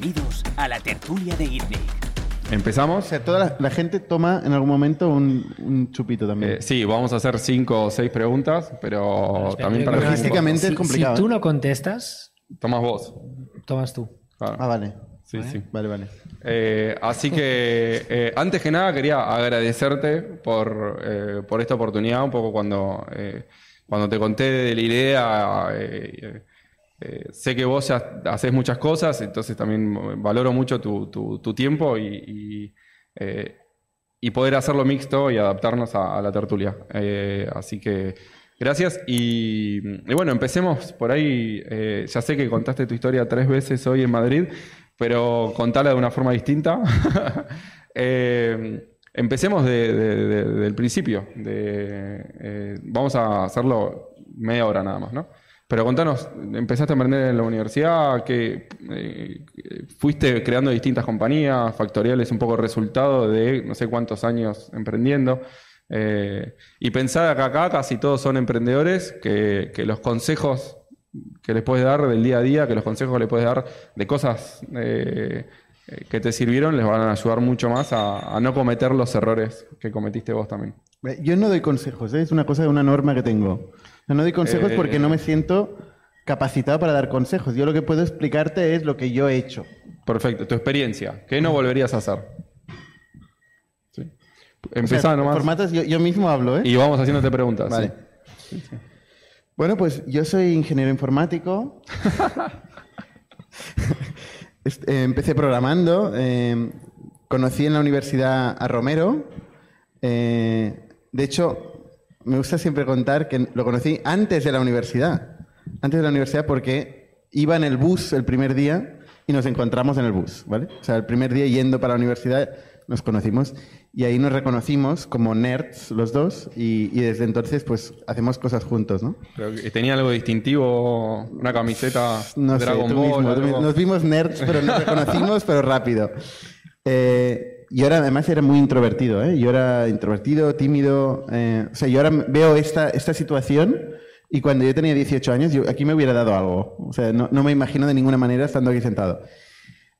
Bienvenidos a la tertulia de ITNIC. O ¿Empezamos? sea, toda la, la gente toma en algún momento un, un chupito también. Eh, sí, vamos a hacer cinco o seis preguntas, pero Espera, también para Logísticamente si- es complicado, Si tú ¿eh? no contestas, Tomas vos. tomas tú. Claro. ah, vale. Sí, sí. Vale, vale. Eh, así que, eh, antes que nada, quería agradecerte por, eh, por esta oportunidad. Un poco cuando, eh, cuando te conté de la idea, eh, sé que vos haces muchas cosas, entonces también valoro mucho tu, tu- tiempo y, eh, y poder hacerlo mixto y adaptarnos a, la tertulia. Eh, así que gracias. Y, bueno, empecemos por ahí. Ya sé que contaste tu historia tres veces hoy en Madrid, pero contala de una forma distinta. Empecemos de- de- de- del principio. Vamos a hacerlo media hora nada más, ¿no? Pero contanos, empezaste a emprender en la universidad, que eh, fuiste creando distintas compañías, Factorial es un poco resultado de no sé cuántos años emprendiendo. Eh, y pensar que acá casi todos son emprendedores, que, que los consejos que les puedes dar del día a día, que los consejos que les puedes dar de cosas eh, que te sirvieron, les van a ayudar mucho más a, no cometer los errores que cometiste vos también. Yo no doy consejos, es una cosa de una norma que tengo. O no doy consejos Eh, porque no me siento capacitado para dar consejos. Yo lo que puedo explicarte es lo que yo he hecho. Perfecto, tu experiencia, ¿qué no volverías a hacer? Sí. O sea, Empezá nomás. formatos, yo, yo mismo hablo, ¿eh? Y vamos haciéndote preguntas. Vale. sí. Bueno, pues yo soy ingeniero informático. Eh, empecé programando. eh, conocí en la universidad a Romero. eh, de hecho, me gusta siempre contar que lo conocí antes de la universidad. Antes de la universidad porque iba en el bus el primer día y nos encontramos en el bus, ¿vale? O sea, el primer día yendo para la universidad nos conocimos y ahí nos reconocimos como nerds los dos y, y desde entonces pues hacemos cosas juntos, ¿no? Pero que tenía algo distintivo, una camiseta No sé, Dragon tú Ball. mismo, tú. Nos vimos nerds, pero nos reconocimos, pero rápido. Eh, yo era, además era muy introvertido, ¿eh? Yo era introvertido, tímido. eh, o sea, yo ahora veo esta, esta situación y cuando yo tenía 18 años, yo aquí me hubiera dado algo. O sea, no, no me imagino de ninguna manera estando aquí sentado.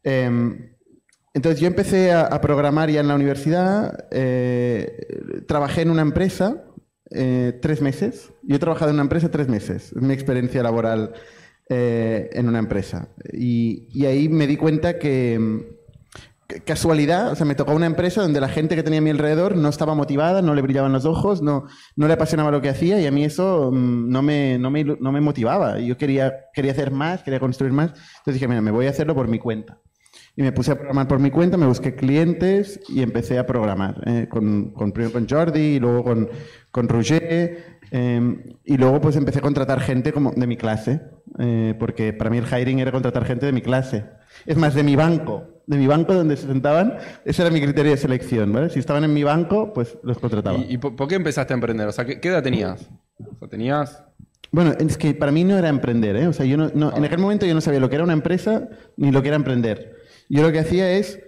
Em, entonces yo empecé a, a programar ya en la universidad, eh, trabajé en una empresa eh, tres meses. Yo he trabajado en una empresa tres meses, es mi experiencia laboral eh, en una empresa. Y, y ahí me di cuenta que- casualidad, o sea, me tocó una empresa donde la gente que tenía a mi alrededor no estaba motivada, no le brillaban los ojos, no, no le apasionaba lo que hacía y a mí eso mm, no, me, no, me, no me motivaba. Yo quería, quería hacer más, quería construir más. Entonces dije, mira, me voy a hacerlo por mi cuenta. Y me puse a programar por mi cuenta, me busqué clientes y empecé a programar. eh, con, con, primero con Jordi y luego con, con Roger. eh, y luego pues empecé a contratar gente como de mi clase. eh, porque para mí el hiring era contratar gente de mi clase. Es más, de mi banco. De mi banco donde se sentaban, ese era mi criterio de selección. ¿vale? Si estaban en mi banco, pues los contrataba. ¿Y, y por, por qué empezaste a emprender? O sea, ¿qué, qué edad tenías? O sea, tenías... Bueno, es que para mí no era emprender, ¿eh? O sea, yo no, no- en aquel momento yo no sabía lo que era una empresa ni lo que era emprender. Yo lo que hacía es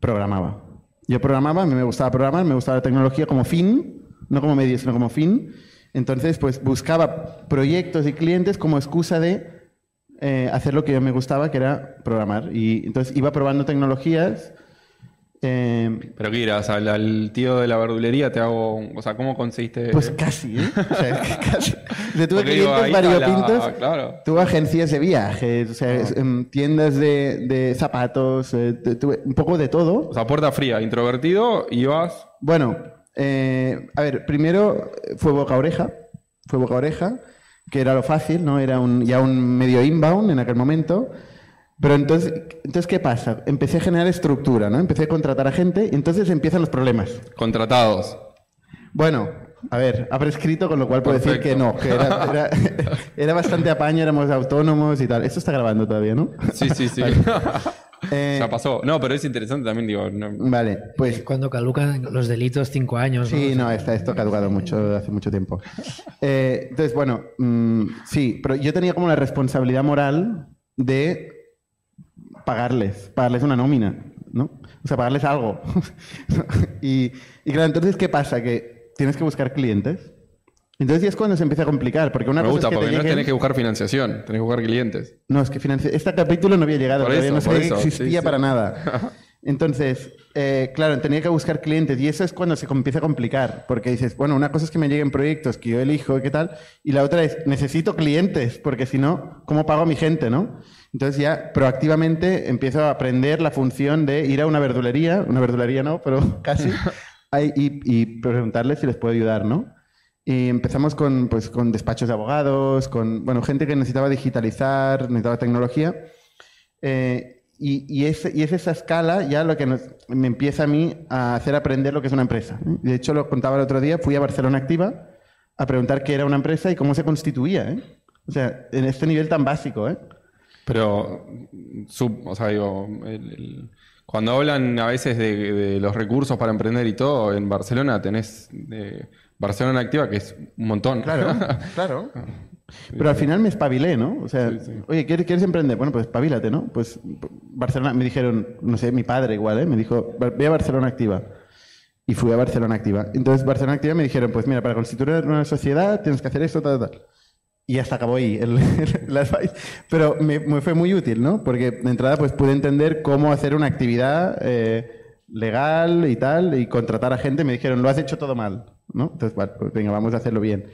programaba. Yo programaba, a mí me gustaba programar, me gustaba la tecnología como fin, no como medio, sino como fin. Entonces, pues buscaba proyectos y clientes como excusa de eh, hacer lo que yo me gustaba, que era programar. Y entonces iba probando tecnologías. eh, ¿Pero qué irás? ¿Al, al tío de la verdulería te hago... un- O sea, ¿cómo conseguiste...? Pues casi, ¿eh? O sea, es que casi. Yo tuve Porque digo, clientes ahí está la- variopintos. claro. Tuve agencias de viajes, o sea, Ah. em, tiendas de, de zapatos, eh, tu- tuve un poco de todo. O sea, puerta fría, introvertido, ibas... Bueno, eh, a ver, primero fue boca a oreja, fue boca a oreja, que era lo fácil, ¿no? Era un, ya un medio inbound en aquel momento. Pero entonces, entonces, ¿qué pasa? Empecé a generar estructura, ¿no? Empecé a contratar a gente y entonces empiezan los problemas. Contratados. Bueno, a ver, ha prescrito, con lo cual puedo decir que no, que era, era, era bastante apaño, éramos autónomos y tal. Esto está grabando todavía, ¿no? Sí, sí, sí. Eh, ya pasó. No, pero es interesante también, digo... no- Vale, pues Cuando caducan los delitos, cinco años. sí, no, está, esto ha caducado mucho, hace mucho tiempo. Eh, entonces, bueno, mm, sí, pero yo tenía como la responsabilidad moral de pagarles, pagarles una nómina, ¿no? O sea, pagarles algo. y, y claro, entonces, ¿qué pasa? Que tienes que buscar clientes Entonces ya es cuando se empieza a complicar, porque una Me cosa gusta es que porque te no lleguen- tenés que buscar financiación, tenés que buscar clientes. No, es que financi- este capítulo no había llegado, Por todavía eso, no sabía que existía sí, para nada. Entonces, eh, claro, tenía que buscar clientes y eso es cuando se com- empieza a complicar, porque dices, bueno, una cosa es que me lleguen proyectos que yo elijo y qué tal, y la otra es, necesito clientes, porque si no, ¿cómo pago a mi gente, no? Entonces ya proactivamente empiezo a aprender la función de ir a una verdulería, una verdulería no, pero casi, ahí, y, y preguntarles si les puedo ayudar, ¿no? Y empezamos con, pues, con despachos de abogados, con bueno, gente que necesitaba digitalizar, necesitaba tecnología. Eh, y, y, es, y es esa escala ya lo que nos- me empieza a mí a hacer aprender lo que es una empresa. De hecho, lo contaba el otro día, fui a Barcelona Activa a preguntar qué era una empresa y cómo se constituía. ¿eh? O sea, en este nivel tan básico. ¿eh? Pero, sub- o sea, digo, el- el- cuando hablan a veces de, de los recursos para emprender y todo, en Barcelona tenés eh, Barcelona Activa, que es un montón. Claro, claro. Pero al final me espabilé, ¿no? O sea, Sí, sí. oye, ¿quieres, ¿quieres emprender? Bueno, pues espabilate, ¿no? Pues Barcelona, me dijeron, no sé, mi padre igual, ¿eh? Me dijo, ve a Barcelona Activa. Y fui a Barcelona Activa. Entonces, Barcelona Activa me dijeron, pues mira, para constituir una sociedad tienes que hacer esto, tal, tal. Y hasta acabó ahí el. Pero me, fue muy útil, ¿no? Porque de entrada pues pude entender cómo hacer una actividad eh, legal y tal, y contratar a gente. Me dijeron, lo has hecho todo mal, ¿no? Entonces, bueno, pues venga, vamos a hacerlo bien.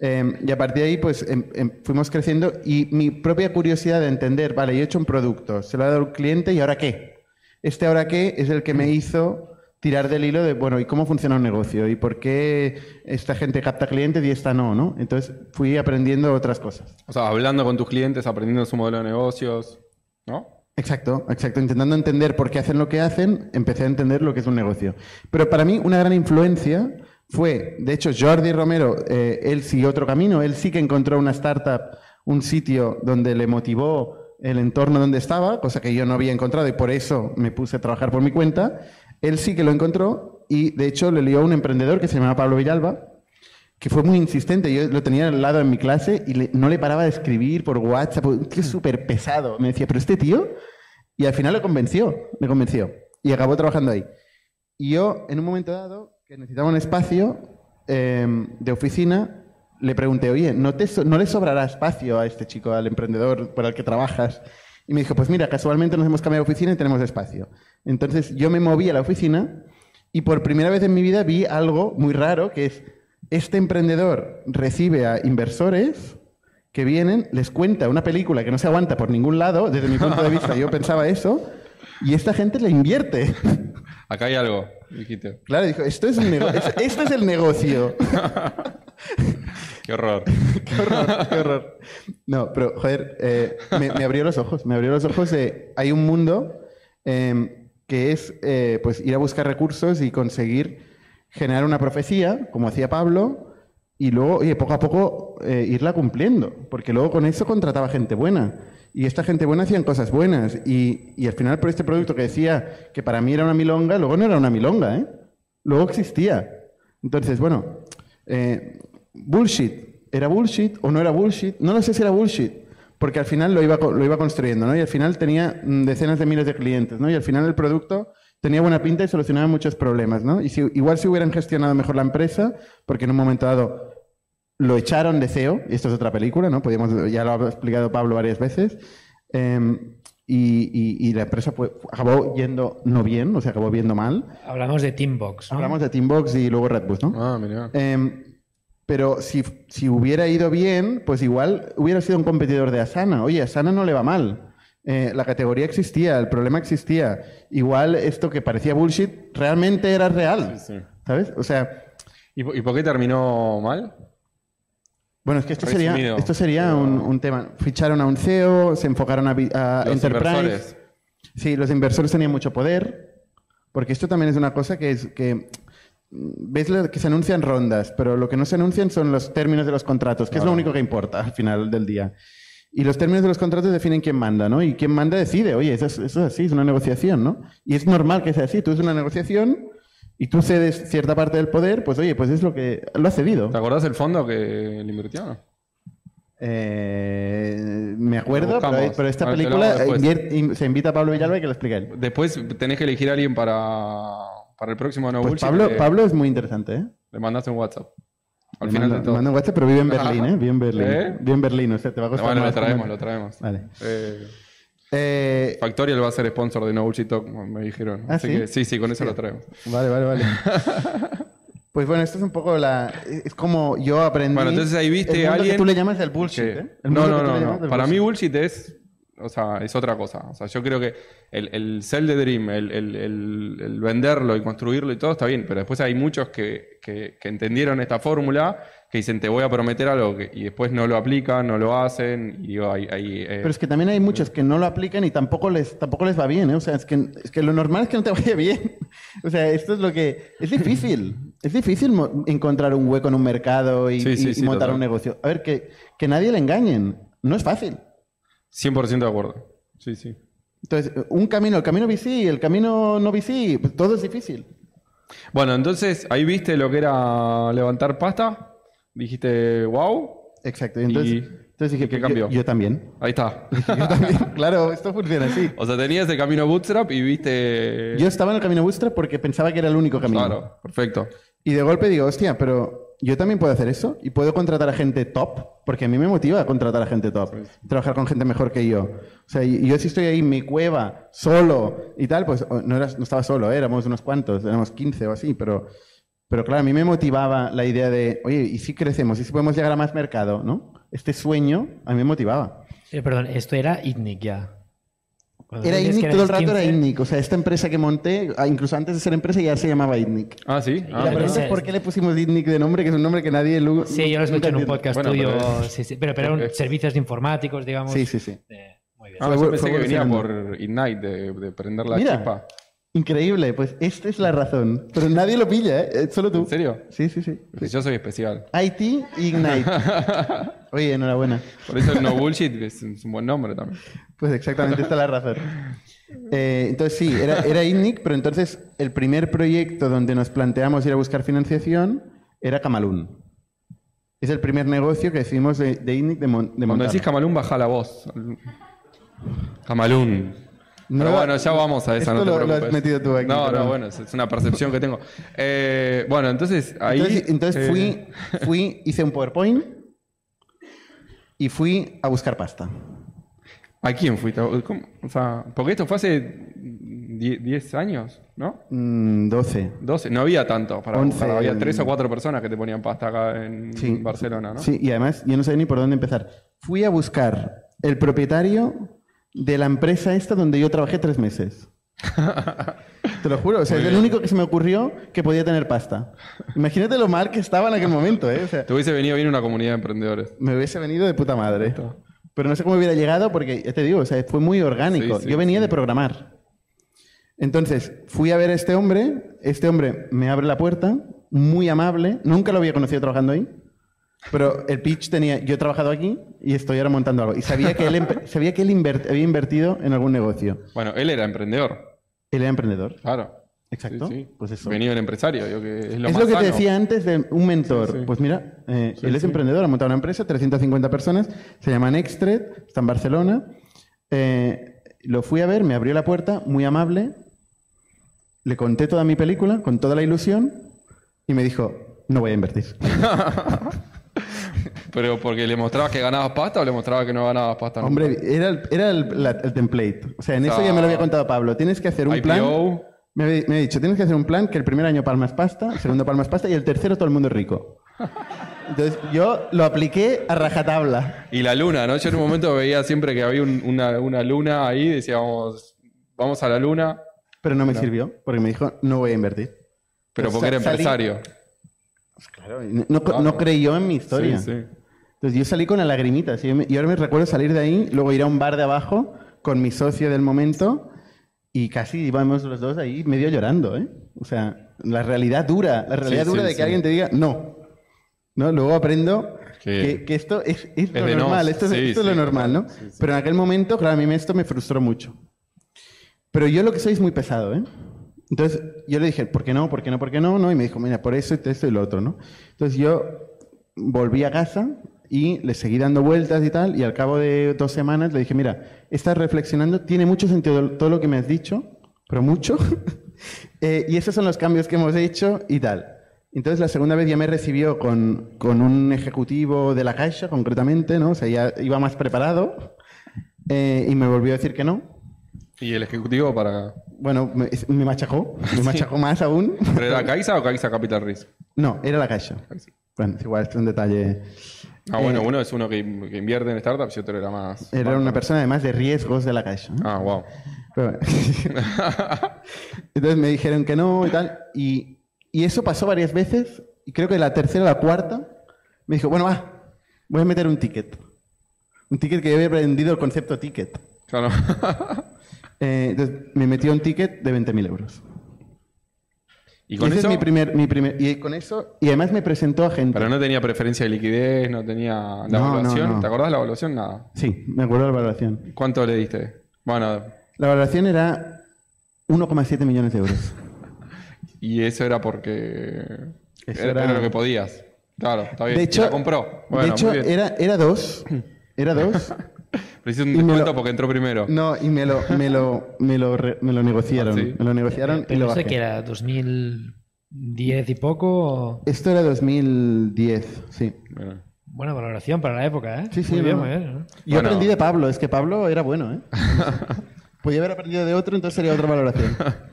Eh, y a partir de ahí, pues em- em- fuimos creciendo y mi propia curiosidad de entender, vale, yo he hecho un producto, se lo ha dado al cliente y ahora qué. Este ahora qué es el que me hizo tirar del hilo de, bueno, ¿y cómo funciona un negocio? ¿Y por qué esta gente capta clientes y esta no? ¿no? Entonces fui aprendiendo otras cosas. O sea, hablando con tus clientes, aprendiendo su modelo de negocios, ¿no? Exacto, exacto. Intentando entender por qué hacen lo que hacen, empecé a entender lo que es un negocio. Pero para mí una gran influencia fue, de hecho, Jordi Romero, eh, él siguió otro camino, él sí que encontró una startup, un sitio donde le motivó el entorno donde estaba, cosa que yo no había encontrado y por eso me puse a trabajar por mi cuenta. Él sí que lo encontró y de hecho le lió a un emprendedor que se llamaba Pablo Villalba, que fue muy insistente. Yo lo tenía al lado en mi clase y no le paraba de escribir por WhatsApp. Un tío súper pesado. Me decía, pero este tío... Y al final le convenció, le convenció. Y acabó trabajando ahí. Y yo, en un momento dado, que necesitaba un espacio eh, de oficina, le pregunté, oye, ¿no, te ¿no le sobrará espacio a este chico, al emprendedor por el que trabajas? Y me dijo, pues mira, casualmente nos hemos cambiado de oficina y tenemos espacio. Entonces yo me moví a la oficina y por primera vez en mi vida vi algo muy raro, que es, este emprendedor recibe a inversores que vienen, les cuenta una película que no se aguanta por ningún lado, desde mi punto de vista yo pensaba eso, y esta gente le invierte. Acá hay algo, dijiste. Claro, dijo, esto es, un esto es el negocio. Qué horror. qué horror, qué horror. No, pero joder, eh, me, abrió los ojos, me abrió los ojos de, hay un mundo eh, que es eh, pues ir a buscar recursos y conseguir generar una profecía, como hacía Pablo, y luego, oye, poco a poco eh, irla cumpliendo, porque luego con eso contrataba gente buena. Y esta gente buena hacían cosas buenas. Y, y al final, por este producto que decía que para mí era una milonga, luego no era una milonga, ¿eh? Luego existía. Entonces, bueno, eh, bullshit. ¿Era bullshit o no era bullshit? No lo sé si era bullshit, porque al final lo iba, lo iba construyendo, ¿no? Y al final tenía mm, decenas de miles de clientes, ¿no? Y al final el producto tenía buena pinta y solucionaba muchos problemas, ¿no? Y si, igual si hubieran gestionado mejor la empresa, porque en un momento dado lo echaron de CEO, y esto es otra película, ¿no? Podíamos, ya lo ha explicado Pablo varias veces, eh, y, y- y la empresa fue- acabó yendo no bien, o sea, acabó viendo mal. Hablamos de Teambox. ¿no? Hablamos de Teambox y luego Redbus, ¿no? Ah, mira. Eh, pero si, si hubiera ido bien, pues igual hubiera sido un competidor de Asana. Oye, Asana no le va mal. Eh, la categoría existía, el problema existía. Igual esto que parecía bullshit realmente era real. Sí, sí. ¿Sabes? O sea, ¿Y, po- y por qué terminó mal? bueno, es que esto Resumido. sería, esto sería un, un tema. Ficharon a un CEO, se enfocaron a, a Los Enterprise. inversores. Sí, los inversores tenían mucho poder, porque esto también es una cosa que es que ves lo que se anuncian rondas, pero lo que no se anuncian son los términos de los contratos, que es lo único que importa al final del día. Y los términos de los contratos definen quién manda, ¿no? Y quien manda decide, oye, eso es, eso es así, es una negociación, ¿no? Y es normal que sea así, tú es una negociación y tú cedes cierta parte del poder, pues oye, pues es lo que lo ha cedido. ¿Te acordás del fondo que le invirtió? Eh, me acuerdo, pero, pero esta ver, película se invita a Pablo Villalba y que lo explique él. Después tenés que elegir a alguien para, para el próximo No Pues Bullshit, Pablo, le- Pablo es muy interesante, ¿eh? Le mandaste un WhatsApp. al Le final mando- de todo. un WhatsApp, pero vive en Berlín, ¿eh? Vive en Berlín. ¿Eh? Vive en Berlín, o sea, te va a costar Bueno, lo traemos, lo traemos. Vale. Eh, Eh, Factorial va a ser sponsor de No Bullshit Talk, me dijeron. ¿Ah, Así sí? que sí, sí, con eso lo traemos. Vale, vale, vale. Pues bueno, esto es un poco la... Es como yo aprendí... Bueno, entonces ahí viste a alguien que tú le llamas el bullshit, ¿eh? El no, no, no, Para mí bullshit es, o sea, es otra cosa. O sea, yo creo que el, el sell the dream, el, el- el- el venderlo y construirlo y todo está bien, pero después hay muchos que, que- que entendieron esta fórmula que dicen te voy a prometer algo que- y después no lo aplican, no lo hacen y digo, hay, hay, eh, Pero es que también hay muchos que no lo aplican y tampoco les, tampoco les va bien, ¿eh? O sea, es que, es que lo normal es que no te vaya bien. O sea, esto es lo que... Es difícil. Es difícil encontrar un hueco en un mercado y, Sí, sí, y- y sí, montar total. un negocio. A ver, que, que nadie le engañen. No es fácil. 100% de acuerdo. Sí, sí. Entonces, un camino, el camino VC, el camino no VC, pues todo es difícil. Bueno, entonces ahí viste lo que era levantar pasta, dijiste, wow, Exacto. Y entonces, ¿Y entonces dije, qué cambió? Yo, yo también. ahí está. Yo también. claro, esto funciona así. O sea, tenías el camino bootstrap y viste... Yo estaba en el camino Bootstrap porque pensaba que era el único camino. Claro, perfecto. Y de golpe digo, hostia, pero yo también puedo hacer eso y puedo contratar a gente top, porque a mí me motiva contratar a gente top, trabajar con gente mejor que yo. O sea, yo si estoy ahí en mi cueva, solo y tal, pues o- no, eras- no estaba solo, ¿eh? éramos unos cuantos, éramos 15 o así, pero, pero claro, a mí me motivaba la idea de, oye, ¿y si crecemos? ¿Y si podemos llegar a más mercado? ¿no? Este sueño a mí me motivaba. Eh, perdón, esto era ITNIC ya. Cuando Era ITNIC, todo el rato era 15, ITNIC. O sea, esta empresa que monté, ah, incluso antes de ser empresa, ya se llamaba ITNIC. Ah, sí. Y Ah, la mira. pregunta es por qué le pusimos ITNIC de nombre, que es un nombre que nadie... lu- Sí, yo lo escuché en un podcast Bueno, tuyo. pero- sí, sí, pero, pero eran servicios informáticos, digamos. Sí, sí, sí. Eh, muy bien. Ah, yo pensé que venía por Ignite, de, de prender la Mira, chispa. Increíble. Pues esta es la razón. Pero nadie lo pilla, ¿eh? Eh, Solo tú. ¿En serio? Sí, sí, sí. Porque Yo soy especial. IT Ignite. Oye, enhorabuena. Por eso el no bullshit es, un buen nombre también. Pues exactamente esta es la razón. Eh, entonces sí, era, era ITNIC, pero entonces el primer proyecto donde nos planteamos ir a buscar financiación era Camalún. Es el primer negocio que decidimos de, de ITNIC de, mon- de Cuando montar. decís Camalún, baja la voz. Camalún. No, Pero bueno, ya vamos a esa, esto no te lo- lo preocupes. has metido tú aquí, No, pero- no, bueno, es, una percepción que tengo. Eh, bueno, entonces ahí... Entonces, entonces eh, fui, fui, hice un PowerPoint y fui a buscar pasta. ¿A quién fuiste? ¿Cómo? O sea, porque esto fue hace 10 años, ¿no? Mm, 12. 12. No había tanto. Para, 11, para- había tres o cuatro personas que te ponían pasta acá en Sí. Barcelona, ¿no? Sí, y además yo no sabía ni por dónde empezar. Fui a buscar el propietario de la empresa esta donde yo trabajé tres meses. Te lo juro, o sea, Muy es el único que se me ocurrió que podía tener pasta. Imagínate lo mal que estaba en aquel momento, ¿eh? O sea, Te hubiese venido bien una comunidad de emprendedores. me hubiese venido de puta madre. Pero no sé cómo hubiera llegado porque, ya te digo, o sea, fue muy orgánico. Sí, sí, yo venía sí. de programar. Entonces, fui a ver a este hombre. Este hombre me abre la puerta, muy amable. Nunca lo había conocido trabajando ahí. Pero el pitch tenía, yo he trabajado aquí y estoy ahora montando algo. Y sabía que él, sabía que él había invertido en algún negocio. Bueno, él era emprendedor, Él era emprendedor. claro. Exacto. Sí, sí. Pues eso. Venido el empresario, yo que es lo es más lo que te decía antes de un mentor. Sí. Pues mira, eh, él es emprendedor, ha montado una empresa, 350 personas, se llama Nextred, está en Barcelona. Eh, lo fui a ver, me abrió la puerta, muy amable. Le conté toda mi película, con toda la ilusión, y me dijo, no voy a invertir. Pero porque le mostrabas que ganabas pasta o le mostrabas que no ganabas pasta. nunca? Hombre, era el, era el, la- el template. O sea, en eso sea, ya me lo había contado Pablo. Tienes que hacer un IPO. plan. Me, había- me ha dicho, tienes que hacer un plan que el primer año palmas pasta, el segundo palmas pasta y el tercero todo el mundo es rico. Entonces yo lo apliqué a rajatabla. Y la luna, ¿no? Yo en un momento veía siempre que había un- una, una luna ahí, decíamos, vamos a la luna, Pero no me sirvió, porque me dijo, no voy a invertir. pero Pues porque era salí- empresario. Pues claro, y no, no creyó en mi historia. Sí, sí. Entonces yo salí con la lagrimita. ¿sí? Y ahora me recuerdo salir de ahí, luego ir a un bar de abajo con mi socio del momento y casi íbamos los dos ahí medio llorando. ¿eh? O sea, la realidad dura, la realidad Sí, dura sí, de que alguien te diga no. ¿No? Luego aprendo Que- que, esto es, es lo normal, esto, es, esto es lo normal, ¿no? Pero en aquel momento, claro, a mí esto me frustró mucho. Pero yo lo que soy es muy pesado, ¿eh? Entonces yo le dije, ¿por qué no? ¿Por qué no? ¿Por qué no? ¿no? Y me dijo, mira, por eso, esto y lo otro, ¿no? Entonces yo volví a casa y le seguí dando vueltas y tal, y al cabo de dos semanas le dije, mira, estás reflexionando, tiene mucho sentido todo lo que me has dicho, pero mucho, Eh, y esos son los cambios que hemos hecho y tal. Entonces la segunda vez ya me recibió con, con un ejecutivo de la Caixa, concretamente, ¿no? O sea, ya iba más preparado eh, y me volvió a decir que no. ¿Y el ejecutivo para. Bueno, me, me machacó, me machacó más aún. ¿Pero era Caixa o Caixa Capital Risk? No, era la Caixa. Bueno, es igual, es un detalle. Ah, bueno, Eh, uno es uno que, que invierte en startups y otro era más. Era una persona además de riesgos de la. ¿no? Ah, wow. Pero. Entonces me dijeron que no y tal. Y, y eso pasó varias veces. Y creo que la tercera o la cuarta me dijo, bueno, va, voy a meter un ticket. Un ticket que yo había aprendido el concepto ticket. Claro. Eh, entonces me metió un ticket de 20.000 euros. Y con ese eso. es mi primer, mi primer... Y con eso... Y además me presentó a gente. Pero no tenía preferencia de liquidez, no tenía la No, evaluación. no. ¿Te acordás de la evaluación? Nada. Sí, me acuerdo de la valoración. ¿Cuánto le diste? Bueno, La valoración era 1,7 millones de euros. y eso era porque. Eso era, lo que podías. Claro, está bien. De Y hecho, la compró. Bueno, de hecho era, era dos. Era dos. Pero hiciste un y descuento lo- porque entró primero. No, y me lo, me lo, me lo, re- me lo negociaron. Ah, ¿sí? Me lo negociaron y Pero lo no sé bajé. qué era, 2010 y poco. o- Esto era 2010, sí. Bueno. Buena valoración para la época, ¿eh? Sí, sí, Muy bien, no, muy no. bien. ¿no? Yo Bueno. aprendí de Pablo, es que Pablo era bueno, ¿eh? Podía haber aprendido de otro, entonces sería otra valoración.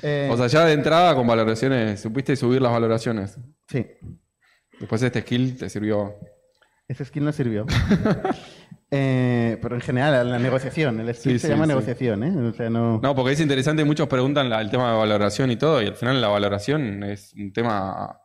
Eh, O sea, ya de entrada con valoraciones, supiste subir las valoraciones. sí, Después este skill te sirvió. ese skill no sirvió. Eh, pero en general, la negociación, el skill Sí, se sí, llama sí. negociación, ¿eh? O sea, no... No, porque es interesante, muchos preguntan la- el tema de valoración y todo, y al final la valoración es un tema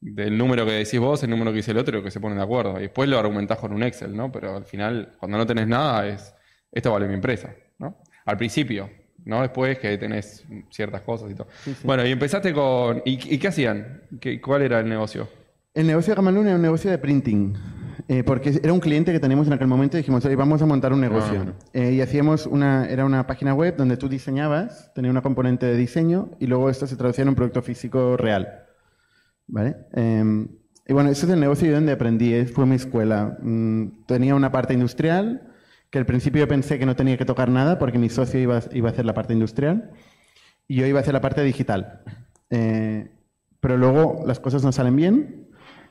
del número que decís vos, el número que dice el otro, que se ponen de acuerdo. Y después lo argumentás con un Excel, ¿no? Pero al final, cuando no tenés nada, es esto vale mi empresa, ¿no? Al principio, ¿no? Después que tenés ciertas cosas y todo. Bueno, y empezaste con. ¿Y, y qué hacían? ¿Qué, ¿Cuál era el negocio? El negocio de Gamalun era un negocio de printing, eh, porque era un cliente que teníamos en aquel momento y dijimos, "Oye, vamos a montar un negocio. Ah. Eh, y hacíamos una, era una página web donde tú diseñabas, tenía una componente de diseño y luego esto se traducía en un producto físico real. ¿Vale? Eh, y bueno, ese es el negocio donde aprendí, eh, fue mi escuela. Mm, tenía una parte industrial, que al principio yo pensé que no tenía que tocar nada porque mi socio iba, iba a hacer la parte industrial y yo iba a hacer la parte digital. Pero luego las cosas no salen bien.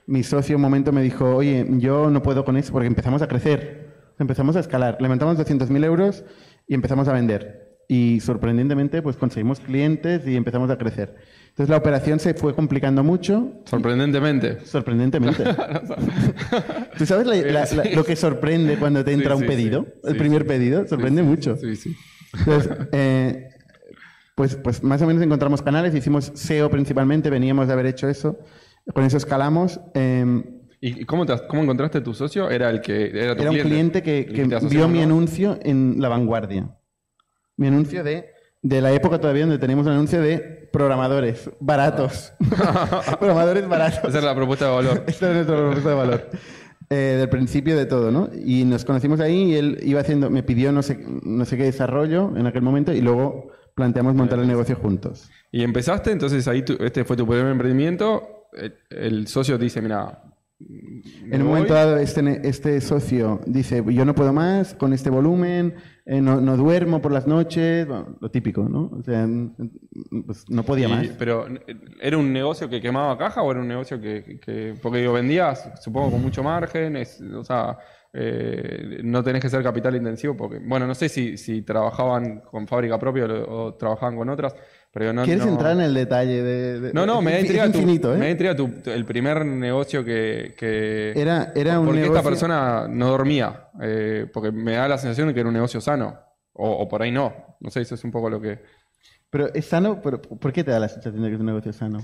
Mi socio un momento me dijo, oye, yo no puedo con eso porque empezamos a crecer, empezamos a escalar. Levantamos 200.000 euros y empezamos a vender. Y sorprendentemente, pues conseguimos clientes y empezamos a crecer. Entonces la operación se fue complicando mucho, Sorprendentemente. sorprendentemente. ¿Tú sabes la- la- la- lo que sorprende cuando te entra Sí, un sí, pedido? sí. El primer pedido, sorprende mucho. Sí, sí. Entonces, eh, pues, pues más o menos encontramos canales, hicimos SEO principalmente, veníamos de haber hecho eso, con eso escalamos. eh, ¿Y cómo, te, cómo encontraste tu socio? Era el que era tu era un cliente que, que vio mi anuncio en La Vanguardia. Mi anuncio de, de la época todavía donde teníamos un anuncio de programadores baratos. programadores baratos. Esa era la propuesta de valor. Esta es nuestra propuesta de valor. Eh, del principio de todo, ¿no? Y nos conocimos ahí y él iba haciendo, me pidió no sé, no sé qué desarrollo en aquel momento y luego planteamos montar el negocio juntos. Y empezaste, entonces ahí tu- este fue tu primer emprendimiento. El, el socio dice, mira, En un momento dado, este, este socio dice, yo no puedo más con este volumen, eh, no, no duermo por las noches, bueno, lo típico, ¿no? O sea, pues no podía más. Pero, ¿era un negocio que quemaba caja o era un negocio que... que- porque digo, vendías, supongo, con mucho margen, es, o sea, eh, no tenés que ser capital intensivo porque, bueno, no sé si, si trabajaban con fábrica propia o, o trabajaban con otras, pero no... ¿Quieres no- entrar en el detalle de...? de- No, no, me da tu, infinito, ¿eh? me da intriga tu- tu- el primer negocio que... que Era, era un porque negocio... esta persona no dormía, eh, porque me da la sensación de que era un negocio sano, o, o por ahí no, no sé, eso es un poco lo que... Pero es sano, pero ¿por qué te da la sensación de que es un negocio sano?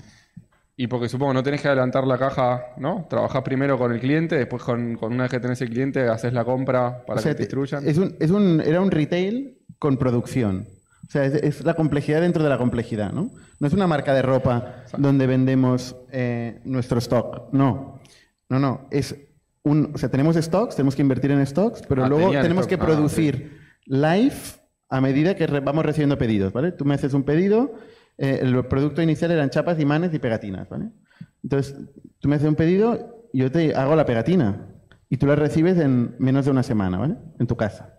Y porque supongo no tenés que adelantar la caja, ¿no? Trabajás primero con el cliente, después con, con una vez que tenés el cliente haces la compra para O sea, que te distribuyan. Es un, es un, era un retail con producción. O sea, es, es la complejidad dentro de la complejidad, ¿no? No es una marca de ropa donde vendemos eh, nuestro stock. No. No, no. Es un, o sea, tenemos stocks, tenemos que invertir en stocks, pero Ah, luego tenemos que Ah, producir live a medida que re- vamos recibiendo pedidos, ¿vale? Tú me haces un pedido, eh, el producto inicial eran chapas, imanes y pegatinas, ¿vale? Entonces, tú me haces un pedido, yo te hago la pegatina y tú la recibes en menos de una semana, ¿vale? En tu casa.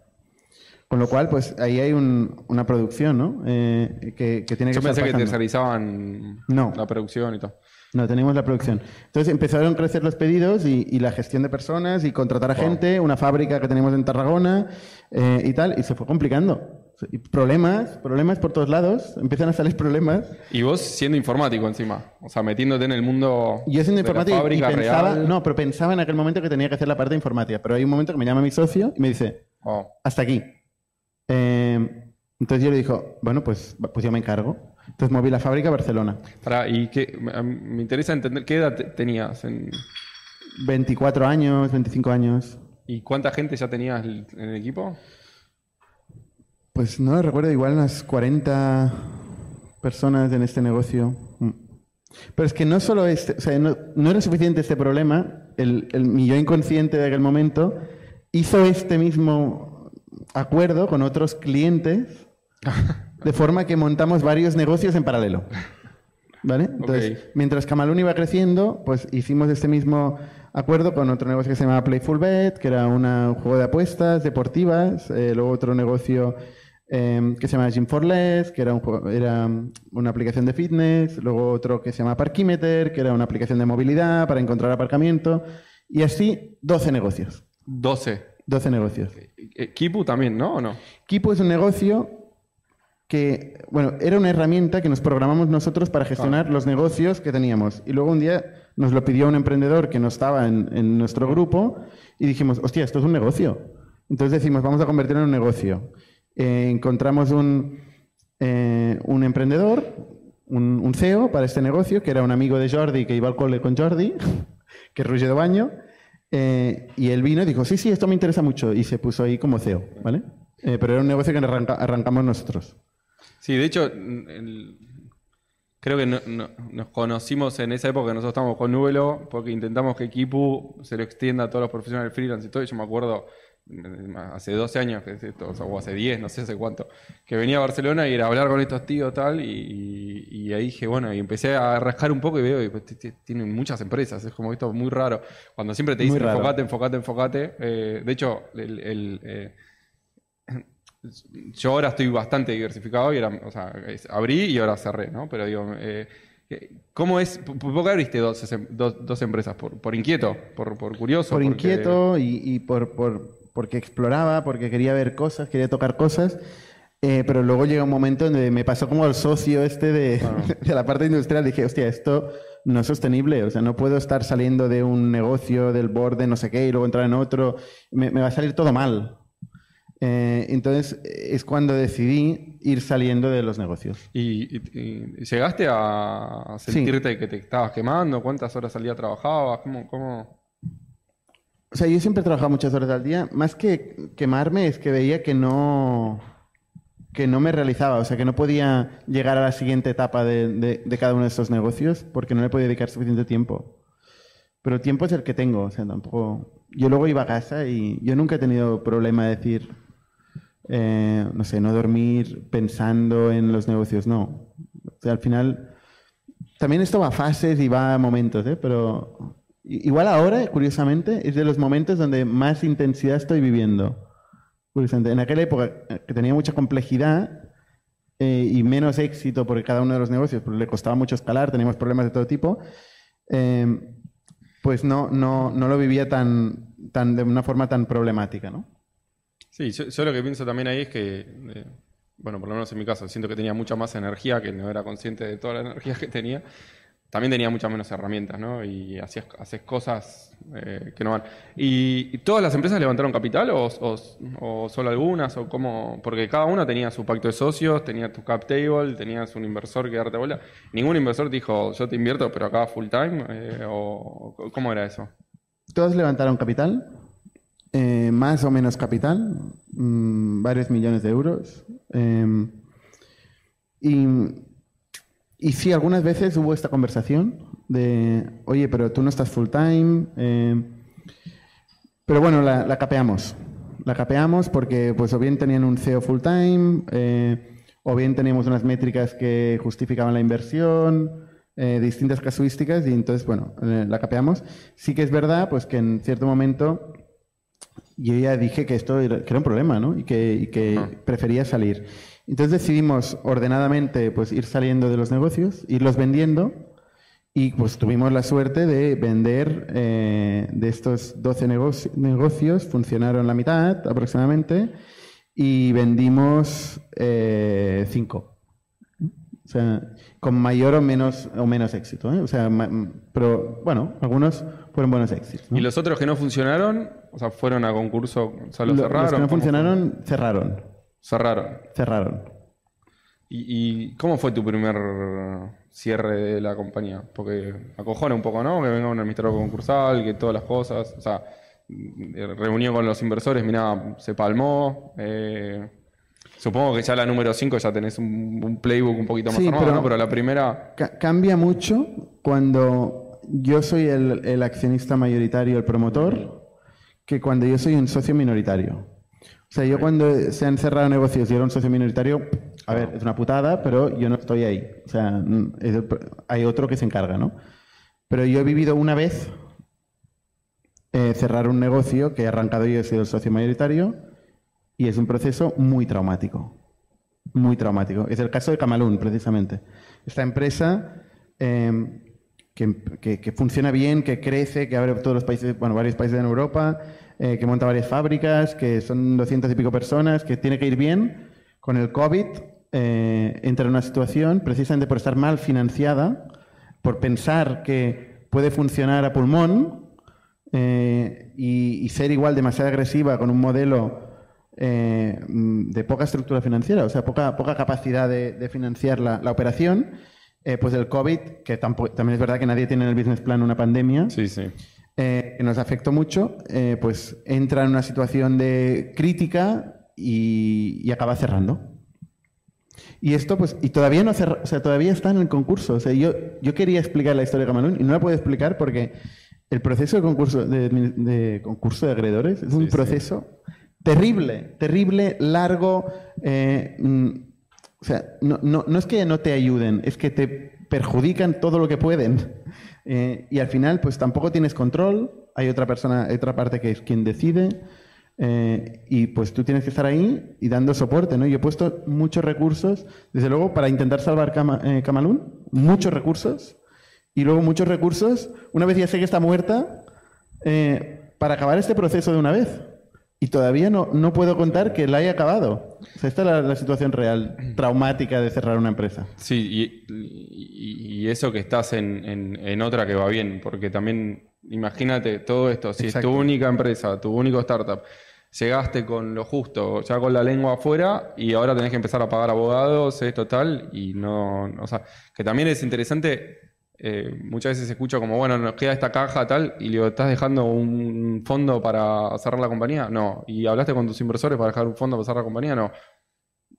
Con lo cual, pues ahí hay un- una producción, ¿no? Eh, que, que tiene que Yo estar pensé que tercerizaban No. la producción y todo. No, teníamos la producción. Entonces empezaron a crecer los pedidos y, y la gestión de personas y contratar a gente, una fábrica que teníamos en Tarragona eh, y tal, y se fue complicando. Y problemas, problemas por todos lados, empiezan a salir problemas. Y vos siendo informático encima, o sea, metiéndote en el mundo Yo siendo de la informático y fábrica pensaba, real. no, pero pensaba en aquel momento que tenía que hacer la parte de informática, pero hay un momento que me llama mi socio y me dice, Oh. hasta aquí. Eh, entonces yo le dijo, bueno, pues, pues yo me encargo. Entonces moví la fábrica a Barcelona. Pará, y qué, me, interesa entender qué edad te- tenías en- 24 años, 25 años. y cuánta gente ya tenías en el equipo. Pues no recuerdo, igual unas 40 personas en este negocio. Mm. Pero es que no solo este, o sea, no, no era suficiente este problema, el, el, mi yo inconsciente de aquel momento hizo este mismo acuerdo con otros clientes, de forma que montamos varios negocios en paralelo. ¿Vale? Entonces, mientras Camalún iba creciendo, pues hicimos este mismo acuerdo con otro negocio que se llamaba Playful Bet, que era una- un juego de apuestas deportivas, eh, luego otro negocio eh, que se llama Gym for Less, que era, un juego- era una aplicación de fitness, luego otro que se llama Parkimeter, que era una aplicación de movilidad para encontrar aparcamiento, y así 12 negocios. 12. 12 negocios. Kipu también, ¿no? ¿O no? Kipo es un negocio que, bueno, era una herramienta que nos programamos nosotros para gestionar los negocios que teníamos. Y luego un día nos lo pidió un emprendedor que no estaba en, en nuestro grupo y dijimos, hostia, esto es un negocio. Entonces decimos, vamos a convertirlo en un negocio. Eh, encontramos un, eh, un emprendedor, un, un CEO para este negocio, que era un amigo de Jordi, que iba al cole con Jordi, que es Roger de Baño, eh, y él vino y dijo, sí, sí, esto me interesa mucho, y se puso ahí como CEO, ¿vale? Eh, pero era un negocio que arranca- arrancamos nosotros. Sí, de hecho, el- creo que no- no- nos conocimos en esa época nosotros estábamos con Nubelo, porque intentamos que Kipu se lo extienda a todos los profesionales freelance y todo. Y yo me acuerdo hace 12 años, que es esto, o, hace 10, no sé hace cuánto, que venía a Barcelona y era a hablar con estos tíos tal, y, ahí dije, bueno, y empecé a rascar un poco y veo, y pues, tienen muchas empresas, es como esto muy raro. Cuando siempre te dicen enfocate, enfocate, enfocate. eh, de hecho, el- el, eh, yo ahora estoy bastante diversificado y era, o sea, es- abrí y ahora cerré, ¿no? Pero digo, eh, ¿cómo es? ¿Por qué abriste dos, dos, dos empresas? ¿Por, por inquieto? ¿Por, por curioso? Por Porque- inquieto y, y por, por- porque exploraba, porque quería ver cosas, quería tocar cosas. eh, pero luego llega un momento donde me pasó como el socio este de, de la parte industrial. Dije, hostia, esto no es sostenible. O sea, no puedo estar saliendo de un negocio, del borde, no sé qué, y luego entrar en otro. Me, me va a salir todo mal. Eh, entonces es cuando decidí ir saliendo de los negocios. ¿Y, y- y llegaste a Sí. sentirte que te estabas quemando? ¿Cuántas horas al día trabajabas? ¿Cómo, cómo? O sea, yo siempre he trabajado muchas horas al día. Más que quemarme, es que veía que no, que no me realizaba. O sea, que no podía llegar a la siguiente etapa de, de- cada uno de estos negocios porque no le podía dedicar suficiente tiempo. Pero el tiempo es el que tengo. O sea, tampoco. Yo luego iba a casa y yo nunca he tenido problema de decir, eh, no sé, no dormir pensando en los negocios. No. O sea, al final. También esto va a fases y va a momentos, ¿eh? Pero igual ahora, curiosamente, es de los momentos donde más intensidad estoy viviendo. Curiosamente. En aquella época eh, que tenía mucha complejidad eh, y menos éxito por cada uno de los negocios, le costaba mucho escalar, teníamos problemas de todo tipo, eh, pues no, no, no lo vivía tan, tan, de una forma tan problemática, ¿no? Sí, yo, yo lo que pienso también ahí es que, eh, bueno, por lo menos en mi caso, siento que tenía mucha más energía, que no era consciente de toda la energía que tenía. También tenía muchas menos herramientas, ¿no? Y hacías, haces cosas eh, que no van. ¿Y, todas las empresas levantaron capital o, o- solo algunas? o cómo? Porque cada una tenía su pacto de socios, tenía tu cap table, tenías un inversor que darte bola. ¿Ningún inversor dijo, yo te invierto, pero acá full time? Eh, o, ¿Cómo era eso? Todos levantaron capital, eh, más o menos capital, mm, varios millones de euros. y, y sí, algunas veces hubo esta conversación de, oye, pero tú no estás full time. eh, pero bueno, la, la capeamos. La capeamos porque pues o bien tenían un CEO full time, eh, o bien teníamos unas métricas que justificaban la inversión, eh, distintas casuísticas, y entonces, bueno, eh, la capeamos. Sí que es verdad, pues que en cierto momento yo ya dije que esto era, que era un problema, ¿no? Y que, y que Ajá. prefería salir. Entonces decidimos ordenadamente pues ir saliendo de los negocios, irlos vendiendo Y pues tuvimos la suerte de vender eh, de estos 12 negoci- negocios, funcionaron la mitad aproximadamente, y vendimos 5. O sea, con mayor o menos, o menos éxito. ¿eh? O sea, pero bueno, algunos fueron buenos éxitos. ¿no? ¿Y los otros que no funcionaron? O sea, fueron a concurso, o sea, los Lo- cerraron. Los que no funcionaron, cerraron. Cerraron. Cerraron. ¿Y, y cómo fue tu primer cierre de la compañía? Porque acojona un poco, ¿no? Que venga un administrador concursal, que todas las cosas. O sea, reunión con los inversores, mira, se palmó. eh, supongo que ya la número 5 ya tenés un, un playbook un poquito más Sí, armado, pero- ¿no? Pero la primera. Ca- cambia mucho cuando yo soy el, el accionista mayoritario, el promotor, que cuando yo soy un socio minoritario. O sea, yo cuando se han cerrado negocios y era un socio minoritario, a ver, es una putada, pero yo no estoy ahí. O sea, hay otro que se encarga, ¿no? Pero yo he vivido una vez eh, cerrar un negocio que he arrancado yo, he sido el socio mayoritario, y es un proceso muy traumático. Muy traumático. Es el caso de Camalún, precisamente. Esta empresa que, que- que funciona bien, que crece, que abre todos los países, bueno, varios países en Europa, eh, que monta varias fábricas, que son 200 y pico personas, que tiene que ir bien. Con el COVID eh, entra en una situación, precisamente por estar mal financiada, por pensar que puede funcionar a pulmón eh, y, y ser igual demasiado agresiva con un modelo eh, de poca estructura financiera, o sea, poca, poca capacidad de, de financiar la, la operación, eh, pues el COVID, que tampoco, también es verdad que nadie tiene en el business plan una pandemia, Sí, sí. Eh, que nos afectó mucho, eh, pues entra en una situación de crítica y, y acaba cerrando. Y esto, pues, y todavía no cerra- o sea, todavía está en el concurso. O sea, yo, yo quería explicar la historia de Camalún y no la puedo explicar porque el proceso de concurso de, de concurso de acreedores es un sí. proceso terrible, terrible, largo. eh, mm, o sea, no, no, no es que no te ayuden, es que te perjudican todo lo que pueden. Eh, y al final, pues tampoco tienes control. Hay otra persona, otra parte que es quien decide. eh, y pues tú tienes que estar ahí y dando soporte, ¿no? Yo he puesto muchos recursos, desde luego, para intentar salvar Cama- eh, Camalún, muchos recursos. Y luego muchos recursos, una vez ya sé que está muerta, eh, para acabar este proceso de una vez. Y todavía no, no puedo contar que la haya acabado. O sea, esta es la, la situación real, traumática de cerrar una empresa. Sí, y, y- y eso que estás en, en- en otra que va bien, porque también imagínate todo esto, si Exacto. es tu única empresa, tu único startup, llegaste con lo justo, ya con la lengua afuera, y ahora tenés que empezar a pagar abogados, esto tal, y no, no- o sea, que también es interesante, eh, muchas veces escucho como, bueno, nos queda esta caja tal, y le digo, ¿estás dejando un fondo para cerrar la compañía? No. ¿Y hablaste con tus inversores para dejar un fondo para cerrar la compañía? No.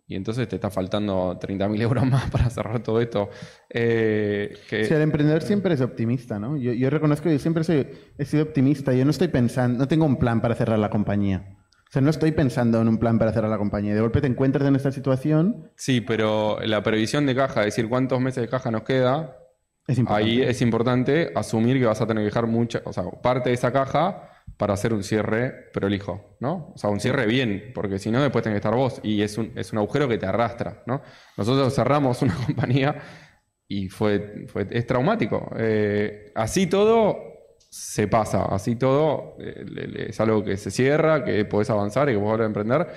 Y entonces te está faltando 30.000 euros más para cerrar todo esto. Eh, que, O sea, el emprendedor siempre es optimista, ¿no? Yo, yo reconozco que yo siempre soy, he sido optimista. Yo no estoy pensando, no tengo un plan para cerrar la compañía. O sea, no estoy pensando en un plan para cerrar la compañía. De golpe te encuentras en esta situación, Sí, pero la previsión de caja, es decir, cuántos meses de caja nos queda, ahí es importante asumir que vas a tener que dejar mucha, o sea, parte de esa caja para hacer un cierre prolijo, ¿no? O sea, un cierre bien, porque si no, después tenés que estar vos y es un, es un agujero que te arrastra, ¿no? Nosotros cerramos una compañía y fue, fue es traumático. Eh, así todo se pasa, así todo eh, es algo que se cierra, que podés avanzar y que podés volver emprender,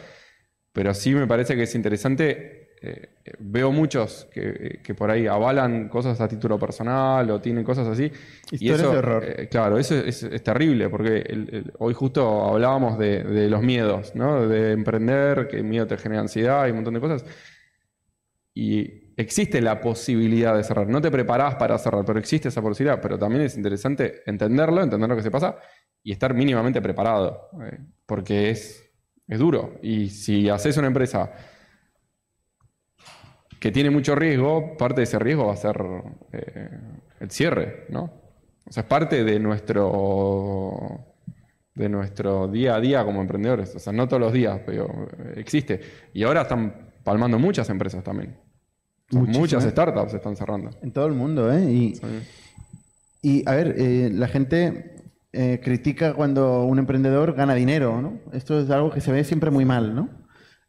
pero sí me parece que es interesante. Eh, eh, veo muchos que, que por ahí avalan cosas a título personal o tienen cosas así. y Historias eso, de horror. eh, claro, eso es, es terrible porque el- el- hoy justo hablábamos de, de los miedos, ¿no? De emprender, que el miedo te genera ansiedad y un montón de cosas. Y existe la posibilidad de cerrar. No te preparás para cerrar, pero existe esa posibilidad. Pero también es interesante entenderlo, entender lo que se pasa y estar mínimamente preparado. eh, porque es, es duro. Y si haces una empresa que tiene mucho riesgo, parte de ese riesgo va a ser eh, el cierre, ¿no? O sea, es parte de nuestro de nuestro día a día como emprendedores. O sea, no todos los días, pero eh, existe. Y ahora están palmando muchas empresas también. O sea, Muchísimas. muchas startups están cerrando. En todo el mundo, ¿eh? Y, Sí. y a ver, eh, la gente eh, critica cuando un emprendedor gana dinero, ¿no? Esto es algo que se ve siempre muy mal, ¿no?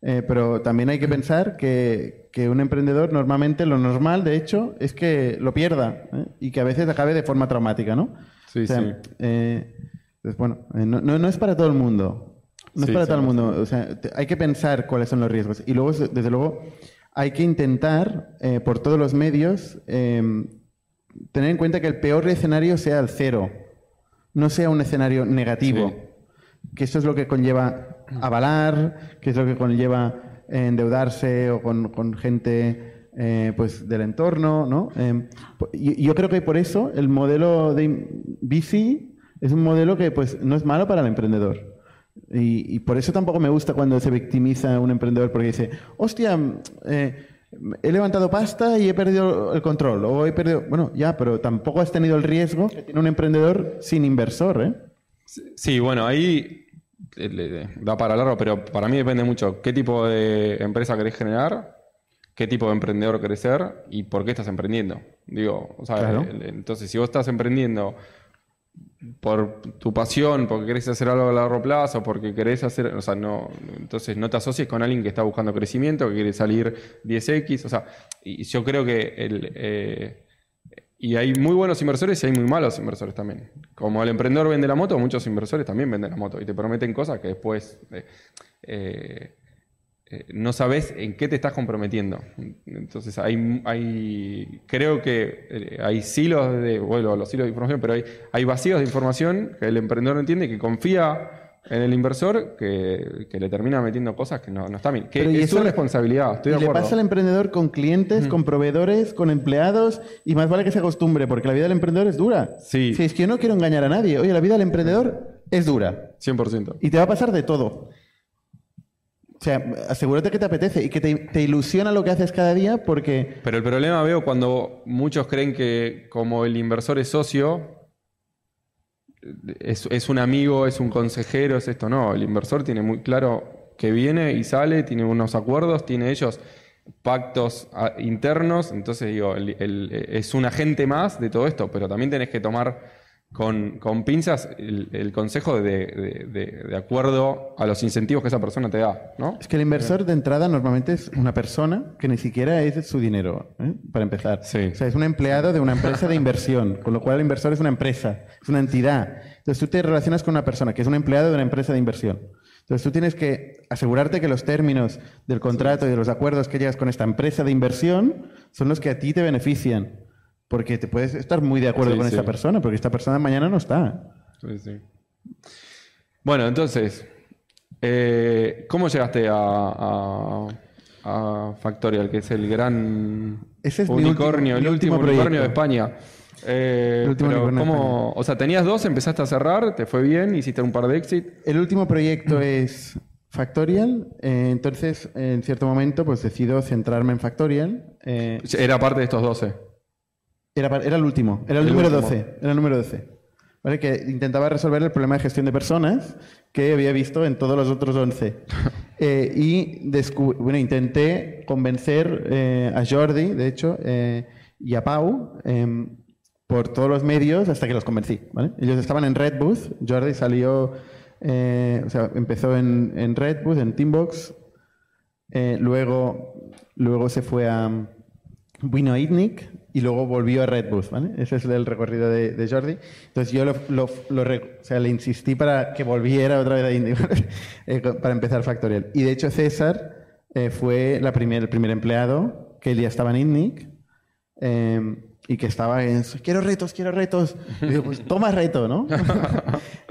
Eh, pero también hay que pensar que, que un emprendedor normalmente lo normal, de hecho, es que lo pierda ¿eh? y que a veces acabe de forma traumática, ¿no? Sí, O sea, sí. eh, pues bueno, eh, no, no- no es para todo el mundo. No Sí, es para todo el 100%. mundo. O sea, te- hay que pensar cuáles son los riesgos. Y luego, desde luego, hay que intentar, eh, por todos los medios, eh, tener en cuenta que el peor escenario sea el cero, no sea un escenario negativo. Sí. Que eso es lo que conlleva avalar, que es lo que conlleva endeudarse o con, con gente eh, pues del entorno, ¿no? Eh, y- yo creo que por eso el modelo de VC es un modelo que pues no es malo para el emprendedor. Y, y por eso tampoco me gusta cuando se victimiza un emprendedor porque dice, hostia, eh, he levantado pasta y he perdido el control. O he perdido. Bueno, ya, pero tampoco has tenido el riesgo que tiene un emprendedor sin inversor, ¿eh? Sí, bueno, ahí da para largo, pero para mí depende mucho qué tipo de empresa querés generar, qué tipo de emprendedor querés ser y por qué estás emprendiendo. Digo, o sea, Claro. el- entonces si vos estás emprendiendo por tu pasión, porque querés hacer algo a largo plazo, porque querés hacer, o sea, no, entonces no te asocies con alguien que está buscando crecimiento, que quiere salir 10x, o sea, y yo creo que el, eh, y hay muy buenos inversores y hay muy malos inversores también. Como el emprendedor vende la moto, muchos inversores también venden la moto y te prometen cosas que después eh, eh, eh, no sabes en qué te estás comprometiendo. Entonces hay, hay creo que hay silos de, bueno, los silos de información, pero hay, hay vacíos de información que el emprendedor no entiende, que confía en el inversor, que, que le termina metiendo cosas que no, no están bien. Que Pero y es eso su le- responsabilidad, estoy y de le acuerdo. pasa al emprendedor con clientes, con proveedores, con empleados, y más vale que se acostumbre, porque la vida del emprendedor es dura. Sí. Si es que yo no quiero engañar a nadie, oye, la vida del emprendedor es dura. 100%. Y te va a pasar de todo. O sea, asegúrate que te apetece y que te, te ilusiona lo que haces cada día porque... Pero el problema veo cuando muchos creen que como el inversor es socio, es, un amigo, es un consejero, es esto. No, el inversor tiene muy claro que viene y sale, tiene unos acuerdos, tiene ellos pactos ah, internos, entonces digo, el- es un agente más de todo esto, pero también tenés que tomar con, con pinzas el, el consejo de, de- de- de acuerdo a los incentivos que esa persona te da, ¿no? Es que el inversor de entrada normalmente es una persona que ni siquiera es su dinero, ¿eh? para empezar. Sí. O sea, es un empleado de una empresa de inversión, con lo cual el inversor es una empresa, es una entidad. Entonces tú te relacionas con una persona que es un empleado de una empresa de inversión. Entonces tú tienes que asegurarte que los términos del contrato y de los acuerdos que llegas con esta empresa de inversión son los que a ti te benefician. Porque te puedes estar muy de acuerdo Sí, con sí. esta persona, porque esta persona mañana no está. Sí, sí. Bueno, entonces, eh, ¿cómo llegaste a, a- a Factorial, que es el gran Ese es unicornio, último- el último, unicornio de. España? Eh, El último pero unicornio de ¿cómo- o sea, tenías dos, empezaste a cerrar, te fue bien, hiciste un par de exit. El último proyecto es Factorial. eh, entonces, en cierto momento, pues decido centrarme en Factorial. Era parte de estos 12. Era, era el último, era el, El número último. 12. Era el número 12. ¿Vale? Que intentaba resolver el problema de gestión de personas que había visto en todos los otros 11. Eh, y bueno, intenté convencer eh, a Jordi, de hecho, eh, y a Pau em, por todos los medios hasta que los convencí. ¿vale? Ellos estaban en Redbooth. Jordi salió, o sea, empezó en, en Redbooth, en Teambox. Luego, luego se fue a a ITNIC y luego volvió a Redbooth, ¿vale? Ese es el recorrido de, de Jordi. Entonces yo lo, lo- lo o sea, le insistí para que volviera otra vez a ITNIC, ¿vale? Eh, para empezar Factorial. Y de hecho César eh, fue la primer, el primer empleado que él ya estaba en ITNIC eh, y que estaba en quiero retos, quiero retos. Y digo, pues toma reto, ¿no?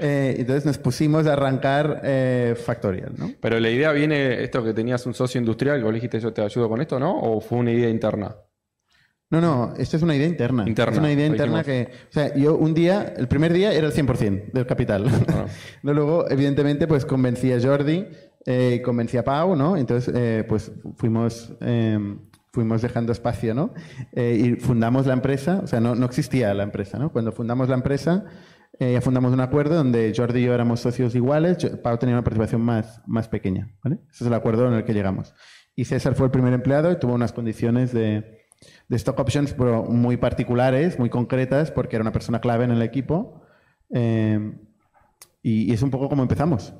Eh, entonces nos pusimos a arrancar eh, Factorial, ¿no? Pero la idea viene, esto que tenías un socio industrial, que vos dijiste yo te ayudo con esto, ¿no? ¿O fue una idea interna? No, no, esto es una idea interna. Interna, Es una idea interna que... O sea, yo un día, el primer día era el 100% del capital. Ah. Luego, evidentemente, pues convencí a Jordi, eh, convencí a Pau, ¿no? Entonces, eh, pues fuimos... eh, fuimos dejando espacio, ¿no? Eh, y fundamos la empresa, o sea, no, no existía la empresa, ¿no? Cuando fundamos la empresa, eh, ya fundamos un acuerdo donde Jordi y yo éramos socios iguales, Pau tenía una participación más, más pequeña, ¿vale? Ese es el acuerdo en el que llegamos. Y César fue el primer empleado y tuvo unas condiciones de, de stock options pero muy particulares, muy concretas, porque era una persona clave en el equipo. Eh, y, y es un poco como empezamos.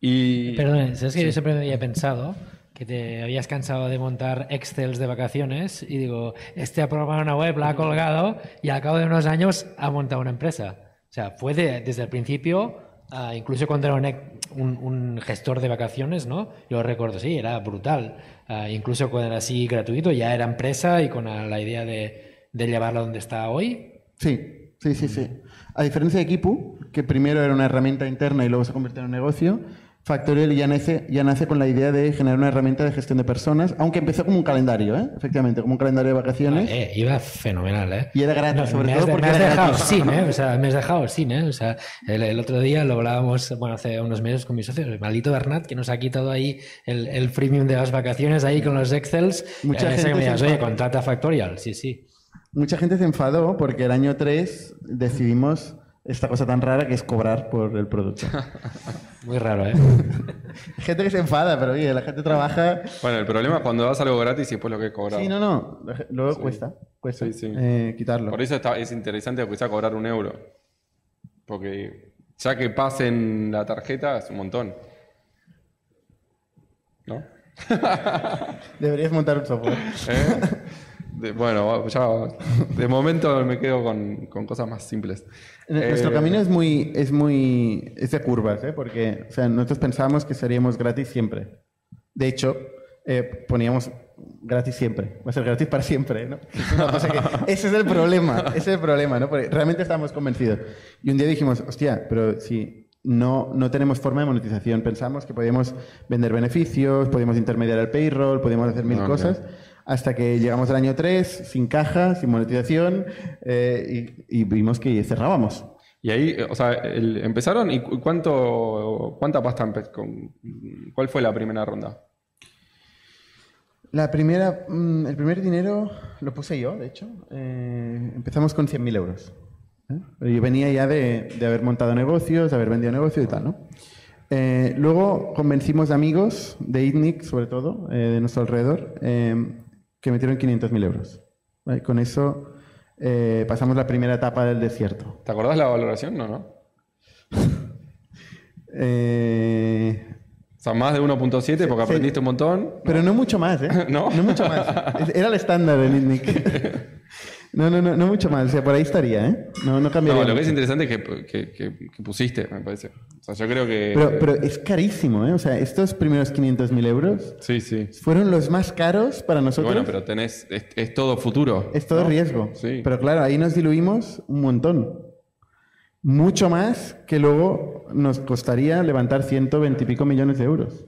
Y Perdón, ¿sabes que yo siempre me había pensado que te habías cansado de montar Excels de vacaciones y digo, este ha programado una web, la ha colgado y al cabo de unos años ha montado una empresa. O sea, fue de- desde el principio, ah, incluso cuando era un, un- un gestor de vacaciones, ¿no? Yo recuerdo, sí, era brutal. Ah, incluso cuando era así gratuito, ya era empresa y con la, la idea de, de llevarla donde está hoy. Sí, sí, sí, sí. A diferencia de Kipu, que primero era una herramienta interna y luego se convirtió en un negocio, Factorial ya nace, ya nace con la idea de generar una herramienta de gestión de personas, aunque empezó como un calendario, ¿eh? efectivamente, como un calendario de vacaciones. Eh, iba fenomenal, ¿eh? Y era gratis, sobre me todo de- porque me has dejado sin, ¿eh? O sea, me has dejado sin, ¿eh? O sea, el, el otro día lo hablábamos, bueno, hace unos meses con mi socio, el maldito Bernat, que nos ha quitado ahí el, el freemium de las vacaciones ahí con los Excels. Mucha Eh, gente que me digas, oye, contrata Factorial, sí, sí. Mucha gente se enfadó porque el año 3 decidimos esta cosa tan rara que es cobrar por el producto. Muy raro, ¿eh? gente que se enfada, pero oye, la gente trabaja... bueno, el problema es cuando das algo gratis y después lo que es cobrado. Sí, no, no, luego cuesta, cuesta Sí, sí. eh, quitarlo. Por eso está, es interesante sea cobrar un euro. Porque ya que pasen la tarjeta es un montón. ¿No? Deberías montar un software. ¿Eh? De- bueno, ya de momento me quedo con, con cosas más simples. Nuestro Eh, camino es muy, es muy, es de curvas, ¿eh? porque o sea, nosotros pensábamos que seríamos gratis siempre. De hecho, eh, poníamos gratis siempre. Va a ser gratis para siempre, ¿no? Una cosa que- ese es el problema, ese es el problema, ¿no? Porque realmente estábamos convencidos. Y un día dijimos, hostia, pero si no, no tenemos forma de monetización, pensamos que podíamos vender beneficios, podíamos intermediar el payroll, podíamos hacer mil cosas. Hasta que llegamos al año 3, sin caja, sin monetización, eh, y, y vimos que cerrábamos. Y ahí, eh, o sea, el- empezaron y cu- cuánto, cuánta pasta con, ¿Cuál fue la primera ronda? La primera, mm, el primer dinero lo puse yo, de hecho. Eh, empezamos con 100.000 euros. ¿eh? Yo venía ya de, de haber montado negocios, de haber vendido negocios y tal, ¿no? Eh, luego convencimos amigos, de ITNIC sobre todo, eh, de nuestro alrededor, eh, que metieron 500.000 euros. ¿vale? Con eso eh, pasamos la primera etapa del desierto. ¿Te acordás la valoración? No, no. Eh, O sea, más de 1.7 porque aprendiste un montón. Pero no mucho más, ¿eh? ¿No? No mucho más. Era el estándar en ITNIC. No, no, no, no mucho más. O sea, por ahí estaría, ¿eh? No, no cambiaría. No, lo que es mucho. interesante es que, que- que- que pusiste, me parece. O sea, yo creo que... Pero, pero es carísimo, ¿eh? O sea, estos primeros 500.000 euros Sí, sí. fueron los más caros para Y nosotros. bueno, pero tenés... Es, es todo futuro. Es todo riesgo. Sí. Pero claro, ahí nos diluimos un montón. Mucho más que luego nos costaría levantar 120 y pico millones de euros.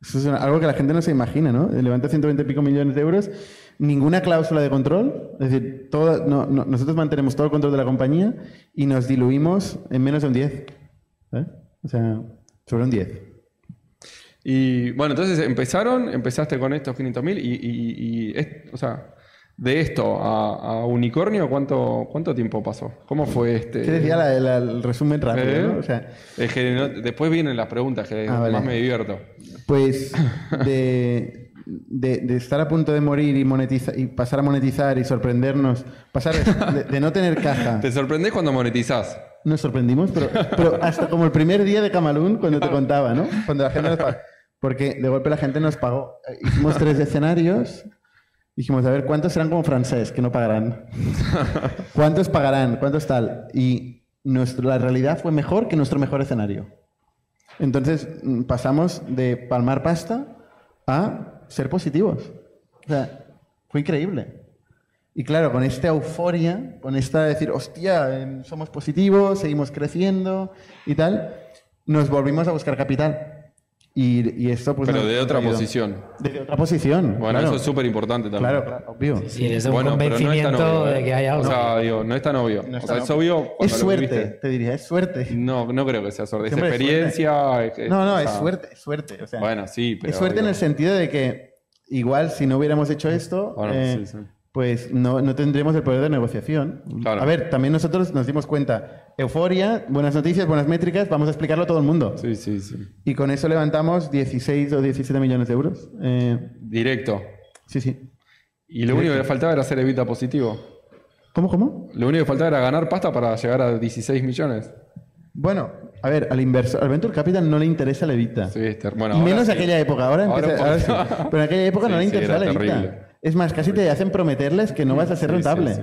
Eso es algo que la gente no se imagina, ¿no? Levantar 120 y pico millones de euros, ninguna cláusula de control. Es decir, todo, no- no- nosotros mantenemos todo el control de la compañía y nos diluimos en menos de un 10. ¿eh? O sea, sobre un 10. Y bueno, entonces empezaron, empezaste con estos 500.000 y, y, y es- o sea, de esto a, a Unicornio, ¿cuánto, ¿cuánto tiempo pasó? ¿Cómo fue este? ¿Qué decía la- la- el resumen rápido? ¿Eh? ¿no? O sea, Es que no- después vienen las preguntas, que Ah, vale. más me divierto. Pues de, de- de estar a punto de morir y, monetizar, y pasar a monetizar y sorprendernos, pasar de, de no tener caja, ¿Te sorprendés cuando monetizás? nos sorprendimos, pero, pero hasta como el primer día de Camalún, cuando te contaba, ¿no? Cuando la gente nos pagó. Porque de golpe la gente nos pagó. Hicimos tres escenarios. Dijimos, a ver, ¿cuántos serán como francés que no pagarán? ¿Cuántos pagarán? ¿Cuántos tal? Y nuestro, la realidad fue mejor que nuestro mejor escenario. Entonces mm, pasamos de palmar pasta a ser positivos. O sea, fue increíble. Y claro, con esta euforia, con esta de decir, hostia, em, somos positivos, seguimos creciendo y tal, nos volvimos a buscar capital. Y, y esto pues... Pero de otra posición. Desde otra posición. Bueno, claro. eso es súper importante también. Claro, claro, obvio. Sí, desde un Bueno, pero no es tan convencimiento obvio, ¿eh? de que hay algo. O sea, digo, no es tan obvio. No o está- sea, es obvio Es suerte, te diría, es suerte. No, no creo que sea suerte. Es es experiencia. es- es- No, no, o es suerte, es suerte. o sea, Bueno, sí, pero. es suerte en el sentido de que igual si no hubiéramos hecho esto, Bueno, eh, sí, sí. Pues no, no tendríamos el poder de negociación. Claro. A ver, también nosotros nos dimos cuenta, euforia, buenas noticias, buenas métricas, vamos a explicarlo a todo el mundo. Sí, sí, sí. Y con eso levantamos 16 o 17 millones de euros. Eh, Directo. sí, sí. Y lo único que le faltaba era hacer evita positivo. ¿Cómo, cómo? Lo único que faltaba era ganar pasta para llegar a 16 millones. Bueno, a ver, al inversor, al Venture Capital no le interesa la evita. Sí, bueno, y menos sí. aquella época. Ahora, Ahora empieza- ahora sí. Pero en aquella época no le interesaba la evita. terrible. Es más, casi te hacen prometerles que no vas a ser Sí, sí, rentable. sí.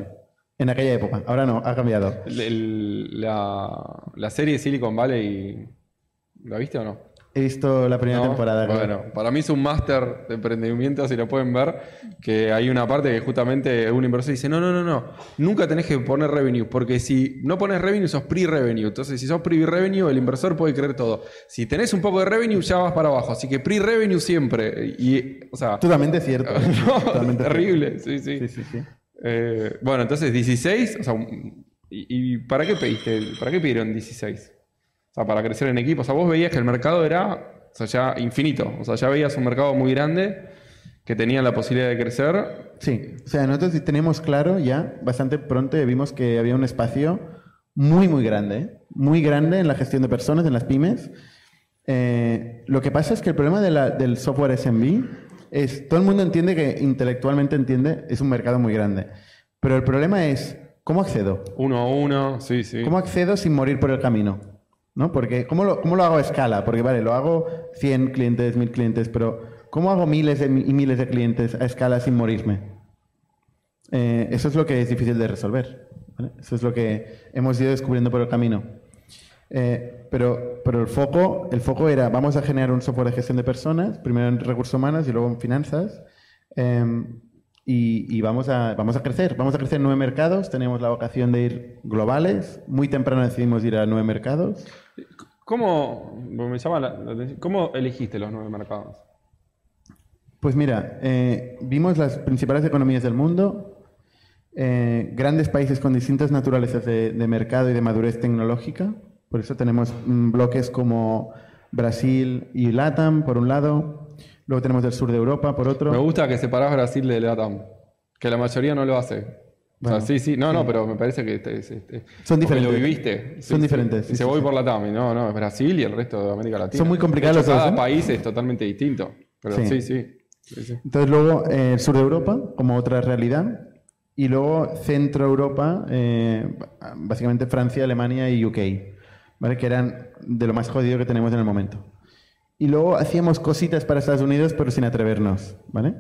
En aquella época. Ahora no, ha cambiado. El- el- la, la serie Silicon Valley, ¿la viste o no? He visto la primera ¿No? temporada. creo. Bueno, para mí es un máster de emprendimiento, si lo pueden ver, que hay una parte que justamente un inversor dice, no, no, no, no, nunca tenés que poner revenue, porque si no pones revenue sos pre-revenue, entonces si sos pre-revenue el inversor puede creer todo. Si tenés un poco de revenue ya vas para abajo, así que pre-revenue siempre. Y, o sea, Totalmente cierto. no, Totalmente terrible, sí, sí. cierto. Sí, sí, sí. Eh, bueno, entonces 16, o sea, ¿y, y para qué pediste? ¿Para qué pidieron 16? Sea, para crecer en equipo. O sea, vos veías que el mercado era, o sea, ya infinito. O sea, ya veías un mercado muy grande que tenía la posibilidad de crecer. Sí, o sea, nosotros teníamos claro ya, bastante pronto vimos que había un espacio muy, muy grande, muy grande en la gestión de personas, en las pymes. Eh, lo que pasa es que el problema de la- del software SMB es, todo el mundo entiende que intelectualmente entiende, es un mercado muy grande. Pero el problema es, ¿cómo accedo? Uno a uno, sí, sí. ¿Cómo accedo sin morir por el camino? ¿No? Porque, ¿cómo lo, ¿cómo lo hago a escala? Porque, vale, lo hago 100 clientes, 1000 clientes, pero ¿cómo hago miles y miles de clientes a escala sin morirme? Eh, eso es lo que es difícil de resolver. Eso es lo que hemos ido descubriendo por el camino. Eh, pero, pero el foco, el foco era, vamos a generar un software de gestión de personas, primero en recursos humanos y luego en finanzas. eh, y y vamos, a, vamos a crecer. Vamos a crecer en nueve mercados. Tenemos la vocación de ir globales. Muy temprano decidimos ir a nueve mercados. ¿Cómo, me llama la- la atención, ¿cómo elegiste los nueve mercados? Pues mira, eh, vimos las principales economías del mundo, eh, grandes países con distintas naturalezas de, de mercado y de madurez tecnológica. Por eso tenemos mm, bloques como Brasil y LATAM, por un lado. Luego tenemos el sur de Europa, por otro. Me gusta que separás Brasil de LATAM, que la mayoría no lo hace. O sea, Bueno, sí, sí, no, no, pero me parece que este, Son diferentes. lo viviste. Son diferentes, sí, sí, voy por LATAM, y no, no, es Brasil y el resto de América Latina. Son muy complicados hecho, los Cada ¿eh? país es totalmente distinto. Pero Sí. sí, sí. sí, sí. Entonces luego eh, el sur de Europa como otra realidad y luego centro Europa, eh, básicamente Francia, Alemania y UK, ¿vale? que eran de lo más jodido que tenemos en el momento. Y luego hacíamos cositas para Estados Unidos pero sin atrevernos. ¿vale?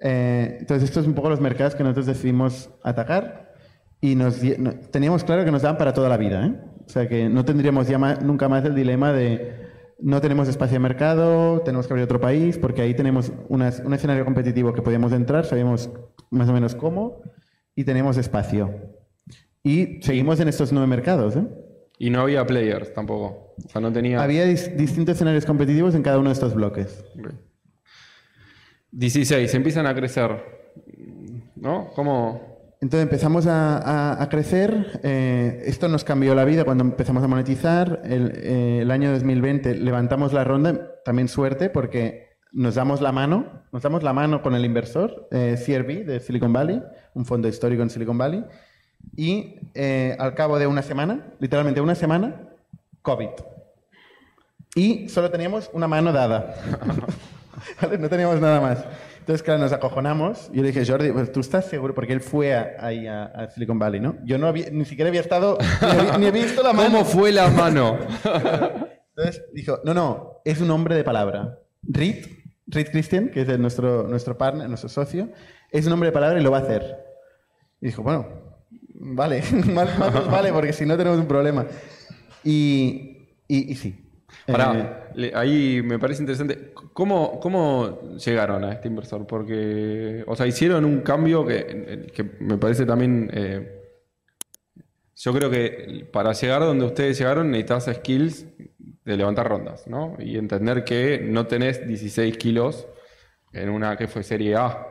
Eh, entonces estos son un poco los mercados que nosotros decidimos atacar y nos, no- teníamos claro que nos daban para toda la vida. ¿eh? O sea que no tendríamos ya ma- nunca más el dilema de no tenemos espacio de mercado, tenemos que abrir otro país, porque ahí tenemos unas- un escenario competitivo que podíamos entrar, sabíamos más o menos cómo, y tenemos espacio. Y seguimos en estos nueve mercados. ¿eh? Y no había players tampoco. O sea, no tenía. Había dis- distintos escenarios competitivos en cada uno de estos bloques. Ok. 16, empiezan a crecer. ¿No? ¿Cómo? Entonces empezamos a, a- a crecer. eh, esto nos cambió la vida cuando empezamos a monetizar. El, eh, el año 2020 levantamos la ronda, también suerte, porque nos damos la mano, nos damos la mano con el inversor, eh, CRV de Silicon Valley, un fondo histórico en Silicon Valley. Y eh, al cabo de una semana, literalmente una semana, COVID. Y solo teníamos una mano dada. ¿Vale? No teníamos nada más. Entonces, claro, nos acojonamos. Yo le dije, Jordi, pues tú estás seguro, porque él fue a- ahí a, a Silicon Valley, ¿no? Yo no había, ni siquiera había estado, ni había, ni había visto la mano. ¿Cómo fue la mano? Entonces dijo, no, no, es un hombre de palabra. Reed, Reed Christian, que es el- nuestro, nuestro partner, nuestro socio, es un hombre de palabra y lo va a hacer. Y dijo, bueno, vale, más, más nos vale, porque si no tenemos un problema. Y, y, y sí. Eh, Pará, le- ahí me parece interesante. ¿Cómo, ¿Cómo llegaron a este inversor? Porque, o sea, hicieron un cambio que, que me parece también. eh, yo creo que para llegar donde ustedes llegaron necesitas skills de levantar rondas, ¿no? Y entender que no tenés 16 kilos en una que fue Serie A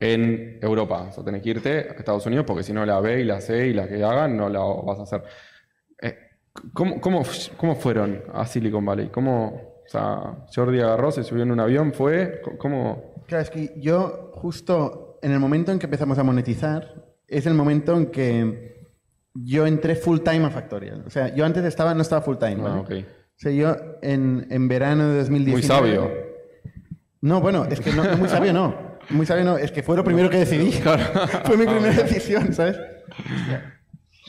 en Europa. O sea, tenés que irte a Estados Unidos porque si no la B y la C y la que hagan no la vas a hacer. ¿Cómo, cómo, cómo fueron a Silicon Valley? ¿Cómo, o sea, Jordi agarró, se subió en un avión, fue? ¿Cómo? Claro, es que yo justo en el momento en que empezamos a monetizar, es el momento en que yo entré full time a Factorial. O sea, yo antes estaba, no estaba full time. ¿vale? Ah, ok. O sea, yo en, en verano de 2019... Muy sabio. No, bueno, es que no, muy sabio no. Muy sabio no, es que fue lo primero que decidí. Fue mi primera decisión, ¿sabes?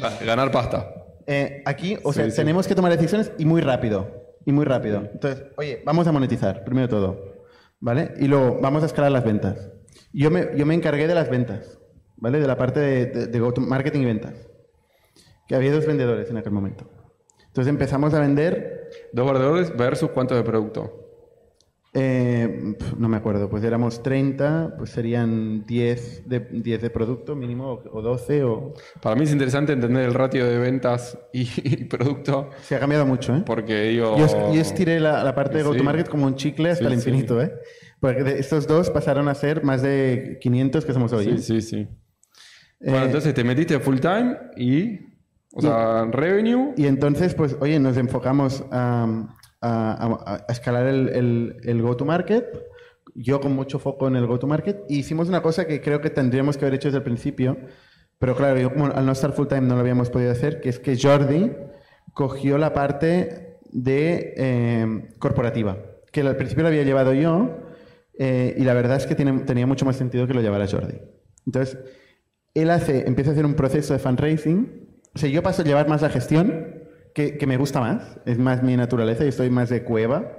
Ah, Ganar pasta. Eh, aquí, o Sí, sea, sí. tenemos que tomar decisiones y muy rápido. Y muy rápido. Entonces, oye, vamos a monetizar, primero todo. ¿Vale? Y luego vamos a escalar las ventas. Yo me, yo me encargué de las ventas, ¿vale? De la parte de, de, marketing y ventas. Que había dos vendedores en aquel momento. Entonces empezamos a vender, Dos vendedores versus cuántos de producto. Eh, no me acuerdo, pues éramos 30, pues serían 10 de, 10 de producto mínimo, o, o 12, o... Para mí es interesante entender el ratio de ventas y, y producto, Se ha cambiado mucho, ¿eh? porque digo... Yo, yo estiré la, la parte de Sí. go-to-market como un chicle hasta Sí, el sí. infinito, ¿eh? Porque de estos dos pasaron a ser más de 500 que somos hoy. Sí, ¿eh? sí, sí. Bueno, Eh, entonces te metiste full time y... O sea, revenue... Y entonces, pues, oye, nos enfocamos a, a- a- escalar el, el- el go-to-market. Yo con mucho foco en el go-to-market. Y hicimos una cosa que creo que tendríamos que haber hecho desde el principio. Pero claro, yo como al no estar full time no lo habíamos podido hacer, que es que Jordi cogió la parte de eh, corporativa, que al principio lo había llevado yo, eh, y la verdad es que tiene- tenía mucho más sentido que lo llevara Jordi. Entonces, él hace, empieza a hacer un proceso de fundraising. O sea, yo paso a llevar más la gestión, que, que me gusta más, es más mi naturaleza, yo estoy más de cueva.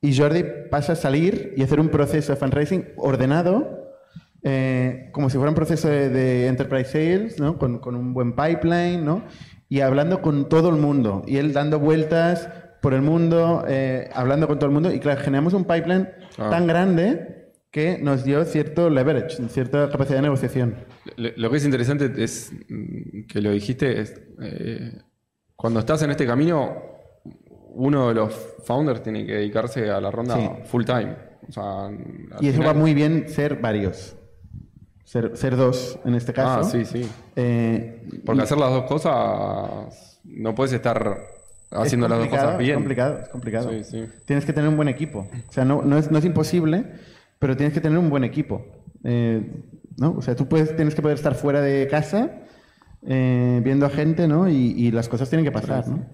Y Jordi pasa a salir y hacer un proceso de fundraising ordenado, eh, como si fuera un proceso de, de enterprise sales, ¿no? con, con un buen pipeline, ¿no? y hablando con todo el mundo. Y él dando vueltas por el mundo, eh, hablando con todo el mundo. Y claro, generamos un pipeline Ah. tan grande que nos dio cierto leverage, cierta capacidad de negociación. Lo, que es interesante es mm, que lo dijiste, es, eh, cuando estás en este camino, uno de los founders tiene que dedicarse a la ronda Sí. full time. O sea, Y eso final- va muy bien ser varios. Ser, ser dos en este caso. Ah, sí, sí. Eh, Porque y- hacer las dos cosas, no puedes estar es haciendo las dos cosas bien. Es complicado, es complicado. Sí, sí. Tienes que tener un buen equipo. O sea, no, no, es, no es imposible, pero tienes que tener un buen equipo. Eh, ¿no? O sea, tú puedes, tienes que poder estar fuera de casa eh, viendo a gente, ¿no? Y, y las cosas tienen que pasar, ¿no?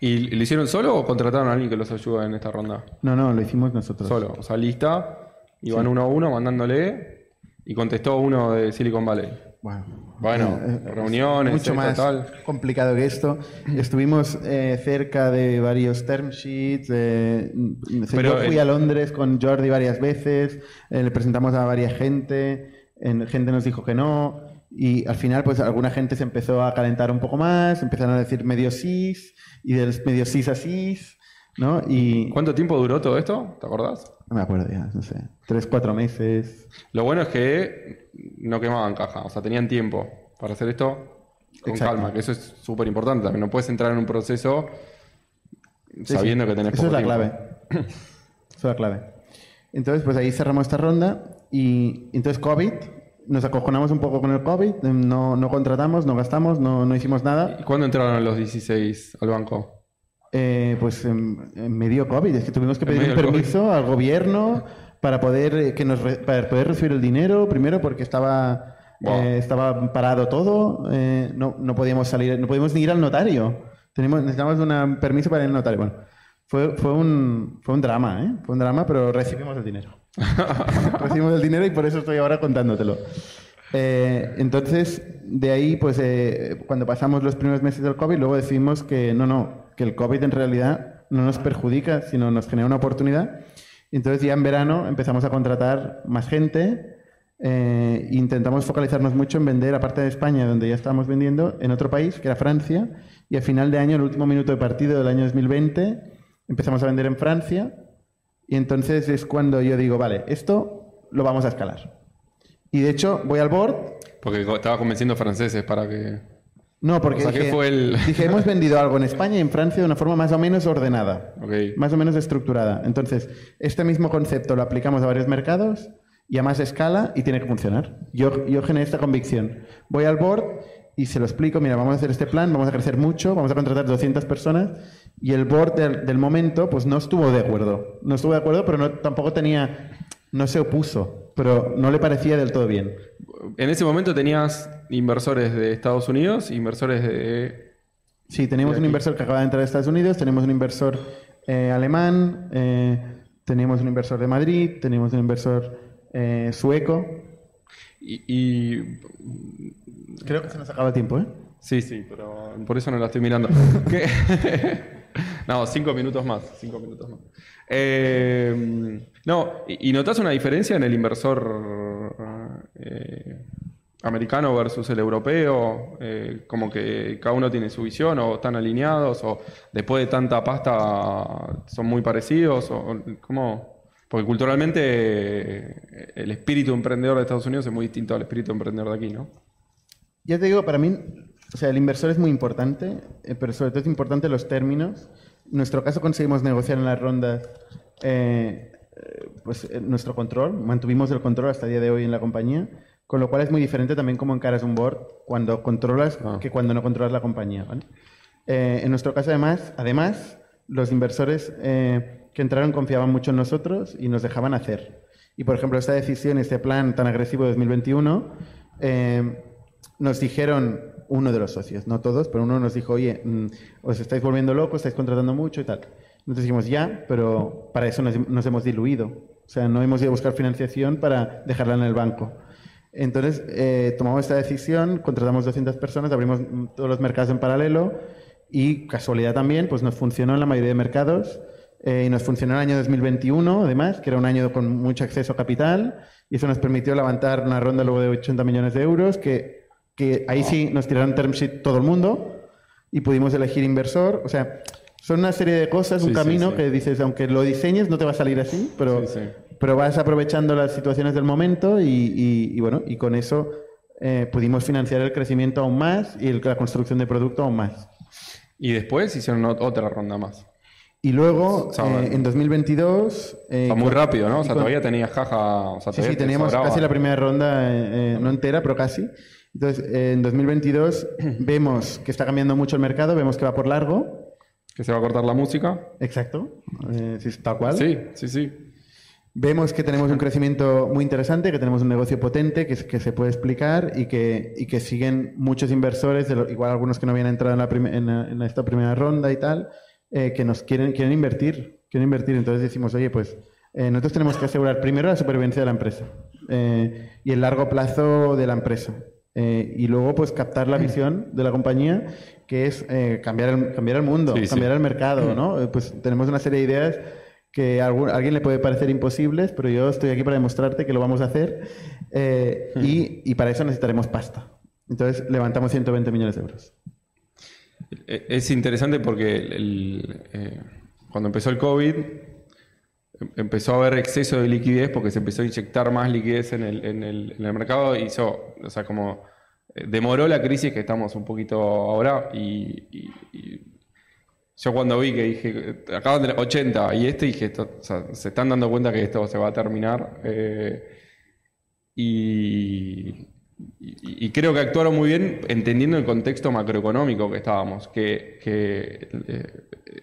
¿Y lo hicieron solo o contrataron a alguien que los ayude en esta ronda? No, no, lo hicimos nosotros. Solo. O sea, lista, iban uno a uno mandándole y contestó uno de Silicon Valley. Wow. Bueno, Eh, eh, reuniones, mucho más complicado que esto. Estuvimos eh, cerca de varios term sheets. eh, Pero yo fui el- a Londres con Jordi varias veces. eh, le presentamos a varias gente. en- gente nos dijo que no. Y al final, pues alguna gente se empezó a calentar un poco más. Empezaron a decir medio sís y del medio sís a sís. ¿no? Y ¿Cuánto tiempo duró todo esto? ¿Te acordás? no me acuerdo ya, no sé. Tres, cuatro meses. Lo bueno es que no quemaban caja, o sea, tenían tiempo para hacer esto con Exacto. calma, que eso es súper importante también. No puedes entrar en un proceso Sí, sabiendo sí. que tenés Eso es la tiempo. clave. Eso es la clave. Entonces, pues ahí cerramos esta ronda y entonces COVID, nos acojonamos un poco con el COVID, no, no contratamos, no gastamos, no, no hicimos nada. ¿Y cuándo entraron los 16 al banco? Eh, pues en, en medio COVID, es que tuvimos que pedir un permiso al gobierno para poder, eh, que nos re- para poder recibir el dinero, primero porque estaba, Wow. eh, estaba parado todo, eh, no, no podíamos salir, no podíamos ni ir al notario. Tenemos, necesitábamos un permiso para ir al notario. Bueno, fue, fue, un, fue un drama, ¿eh? Fue un drama, pero recibimos el dinero. recibimos el dinero y por eso estoy ahora contándotelo. Eh, entonces, de ahí, pues eh, cuando pasamos los primeros meses del COVID, luego decidimos que no, no, que el COVID en realidad no nos perjudica, sino nos genera una oportunidad. Entonces ya en verano empezamos a contratar más gente, eh, intentamos focalizarnos mucho en vender, aparte de España, donde ya estábamos vendiendo, en otro país, que era Francia, y a final de año, el último minuto de partido del año 2020, empezamos a vender en Francia, y entonces es cuando yo digo, vale, esto lo vamos a escalar. Y de hecho, voy al board. Porque estaba convenciendo franceses para que... No, porque O sea, ¿qué dije, fue el- dije, hemos vendido algo en España y en Francia de una forma más o menos ordenada, Ok. más o menos estructurada. Entonces, este mismo concepto lo aplicamos a varios mercados y a más escala y tiene que funcionar. Yo, yo generé esta convicción. Voy al board y se lo explico, mira, vamos a hacer este plan, vamos a crecer mucho, vamos a contratar 200 personas y el board del, del momento pues no estuvo de acuerdo. No estuvo de acuerdo, pero no, tampoco tenía, no se opuso, pero no le parecía del todo bien. En ese momento tenías inversores de Estados Unidos, inversores de... Sí, tenemos De un inversor que acaba de entrar a Estados Unidos, tenemos un inversor eh, alemán, eh, tenemos un inversor de Madrid, tenemos un inversor eh, sueco, Y, y- Creo que se nos acaba el tiempo, ¿eh? sí, sí, pero por eso no la estoy mirando. No, cinco minutos más, cinco minutos más. Eh, no, y, y notas una diferencia en el inversor eh, americano versus el europeo, Eh, como que cada uno tiene su visión o están alineados o después de tanta pasta son muy parecidos o cómo. Porque culturalmente eh, el espíritu emprendedor de Estados Unidos es muy distinto al espíritu emprendedor de aquí, ¿no? Ya te digo, para mí, o sea, el inversor es muy importante, eh, pero sobre todo es importante los términos. En nuestro caso conseguimos negociar en las rondas eh, eh, pues, nuestro control, mantuvimos el control hasta el día de hoy en la compañía, con lo cual es muy diferente también cómo encaras un board cuando controlas Ah. que cuando no controlas la compañía. ¿vale? Eh, en nuestro caso, además, además los inversores eh, que entraron confiaban mucho en nosotros y nos dejaban hacer. Y, por ejemplo, esta decisión, este plan tan agresivo de 2021, eh, nos dijeron uno de los socios, no todos, pero uno nos dijo, oye, mm, os estáis volviendo locos, estáis contratando mucho y tal. Nosotros dijimos, ya, pero para eso nos, nos hemos diluido. O sea, no hemos ido a buscar financiación para dejarla en el banco. Entonces, eh, tomamos esta decisión, contratamos 200 personas, abrimos todos los mercados en paralelo y, casualidad también, pues nos funcionó en la mayoría de mercados eh, y nos funcionó el año 2021, además, que era un año con mucho acceso a capital y eso nos permitió levantar una ronda luego de 80 millones de euros que, que ahí sí nos tiraron term sheet todo el mundo y pudimos elegir inversor. O sea, son una serie de cosas, un Sí, sí, camino sí. que dices, aunque lo diseñes, no te va a salir así, pero, Sí, sí. pero vas aprovechando las situaciones del momento y, y- y bueno, y con eso eh, pudimos financiar el crecimiento aún más y el- la construcción de producto aún más. Y después hicieron ot- otra ronda más. Y luego, Saben. eh, en 2022... eh, O sea, muy rápido, ¿no? O sea, con- todavía tenías jaja. O sea, Sí, sí, te teníamos sobraba. casi la primera ronda, eh, eh, no entera, pero casi. Entonces, eh, en 2022 vemos que está cambiando mucho el mercado, vemos que va por largo. Que se va a cortar la música. Exacto, eh, sí, tal cual. Sí, sí, sí. Vemos que tenemos un crecimiento muy interesante, que tenemos un negocio potente que, que se puede explicar y que, y que siguen muchos inversores, de lo- igual algunos que no habían entrado en, la en, en esta primera ronda y tal, eh, que nos quieren, quieren invertir. Quieren invertir. Entonces decimos, oye, pues eh, nosotros tenemos que asegurar primero la supervivencia de la empresa eh, y el largo plazo de la empresa. Y luego, pues, captar la visión de la compañía, que es cambiar, el, cambiar el mundo, Sí, sí. cambiar el mercado, ¿no? Pues tenemos una serie de ideas que a alguien le puede parecer imposibles, pero yo estoy aquí para demostrarte que lo vamos a hacer y, y para eso necesitaremos pasta. Entonces levantamos 120 millones de euros. Eh, Es interesante porque eh, cuando empezó el COVID em- empezó a haber exceso de liquidez porque se empezó a inyectar más liquidez en el, en el, en el mercado y hizo, o sea, como eh, demoró la crisis que estamos un poquito ahora y, yo cuando vi que dije, acaban de 80 y este dije, esto, o sea, se están dando cuenta que esto se va a terminar y, y- creo que actuaron muy bien entendiendo el contexto macroeconómico que estábamos, que, eh,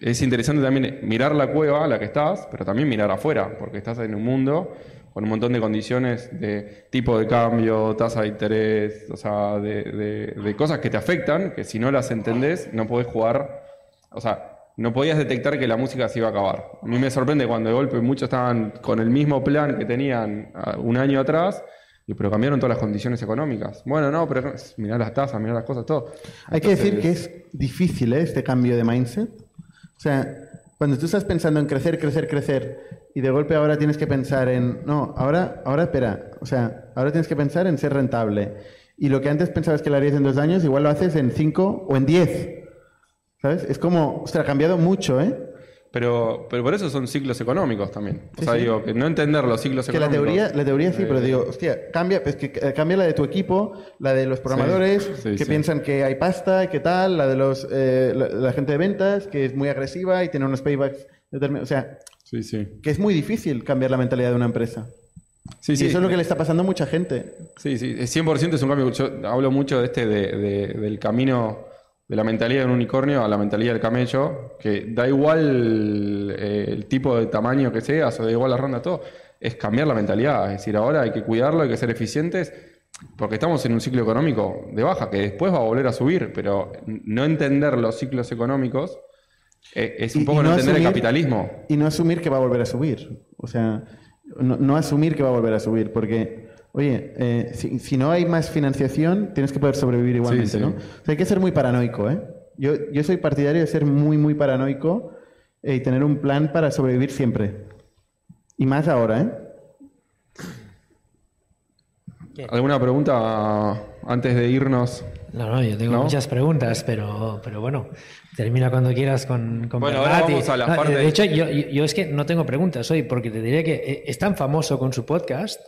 es interesante también mirar la cueva a la que estás, pero también mirar afuera, porque estás en un mundo con un montón de condiciones de tipo de cambio, tasa de interés, o sea, de, de- de cosas que te afectan, que si no las entendés no podés jugar, o sea, no podías detectar que la música se iba a acabar. A mí me sorprende cuando de golpe muchos estaban con el mismo plan que tenían ah, un año atrás, y pero cambiaron todas las condiciones económicas. Bueno, no, pero mirá las tasas, mirá las cosas, todo. Hay que decir que es difícil ¿eh? este cambio de mindset. O sea, cuando tú estás pensando en crecer, crecer, crecer, y de golpe ahora tienes que pensar en, no, ahora, ahora espera, o sea, ahora tienes que pensar en ser rentable. Y lo que antes pensabas que lo harías en dos años, igual lo haces en cinco o en diez. ¿Sabes? Es como, ostras, ha cambiado mucho, ¿eh? Pero, pero por eso son ciclos económicos también. O Sí, sea, sí. digo, que no entender los ciclos Que la económicos. teoría, la teoría sí, pero eh, digo, hostia, cambia, pues que eh, cambia la de tu equipo, la de los programadores sí, que piensan que hay pasta y que tal, la de los eh, la, la gente de ventas que es muy agresiva y tiene unos paybacks determinados. O sea, que es muy difícil cambiar la mentalidad de una empresa. Sí, y sí. eso es lo que le está pasando a mucha gente. Sí, sí, es 100% es un cambio. Yo hablo mucho de este, de, de- del camino de la mentalidad de un unicornio a la mentalidad del camello, que da igual eh, el tipo de tamaño que seas o da igual la ronda, todo, es cambiar la mentalidad. Es decir, ahora hay que cuidarlo, hay que ser eficientes, porque estamos en un ciclo económico de baja, que después va a volver a subir, pero no entender los ciclos económicos eh, es un poco y no no entender el capitalismo. Y no asumir que va a volver a subir. O sea, no, no asumir que va a volver a subir, porque oye, eh, si, si no hay más financiación, tienes que poder sobrevivir igualmente, sí. ¿no? O sea, hay que ser muy paranoico, ¿eh? Yo, yo soy partidario de ser muy, muy paranoico eh, y tener un plan para sobrevivir siempre. Y más ahora, ¿eh? ¿Alguna pregunta antes de irnos? No, no, yo tengo ¿No? muchas preguntas, pero, pero bueno, termina cuando quieras con, con Bueno, Bernat ahora vamos a la No, parte- De hecho, yo, yo- yo es que no tengo preguntas hoy, porque te diré que eh, es tan famoso con su podcast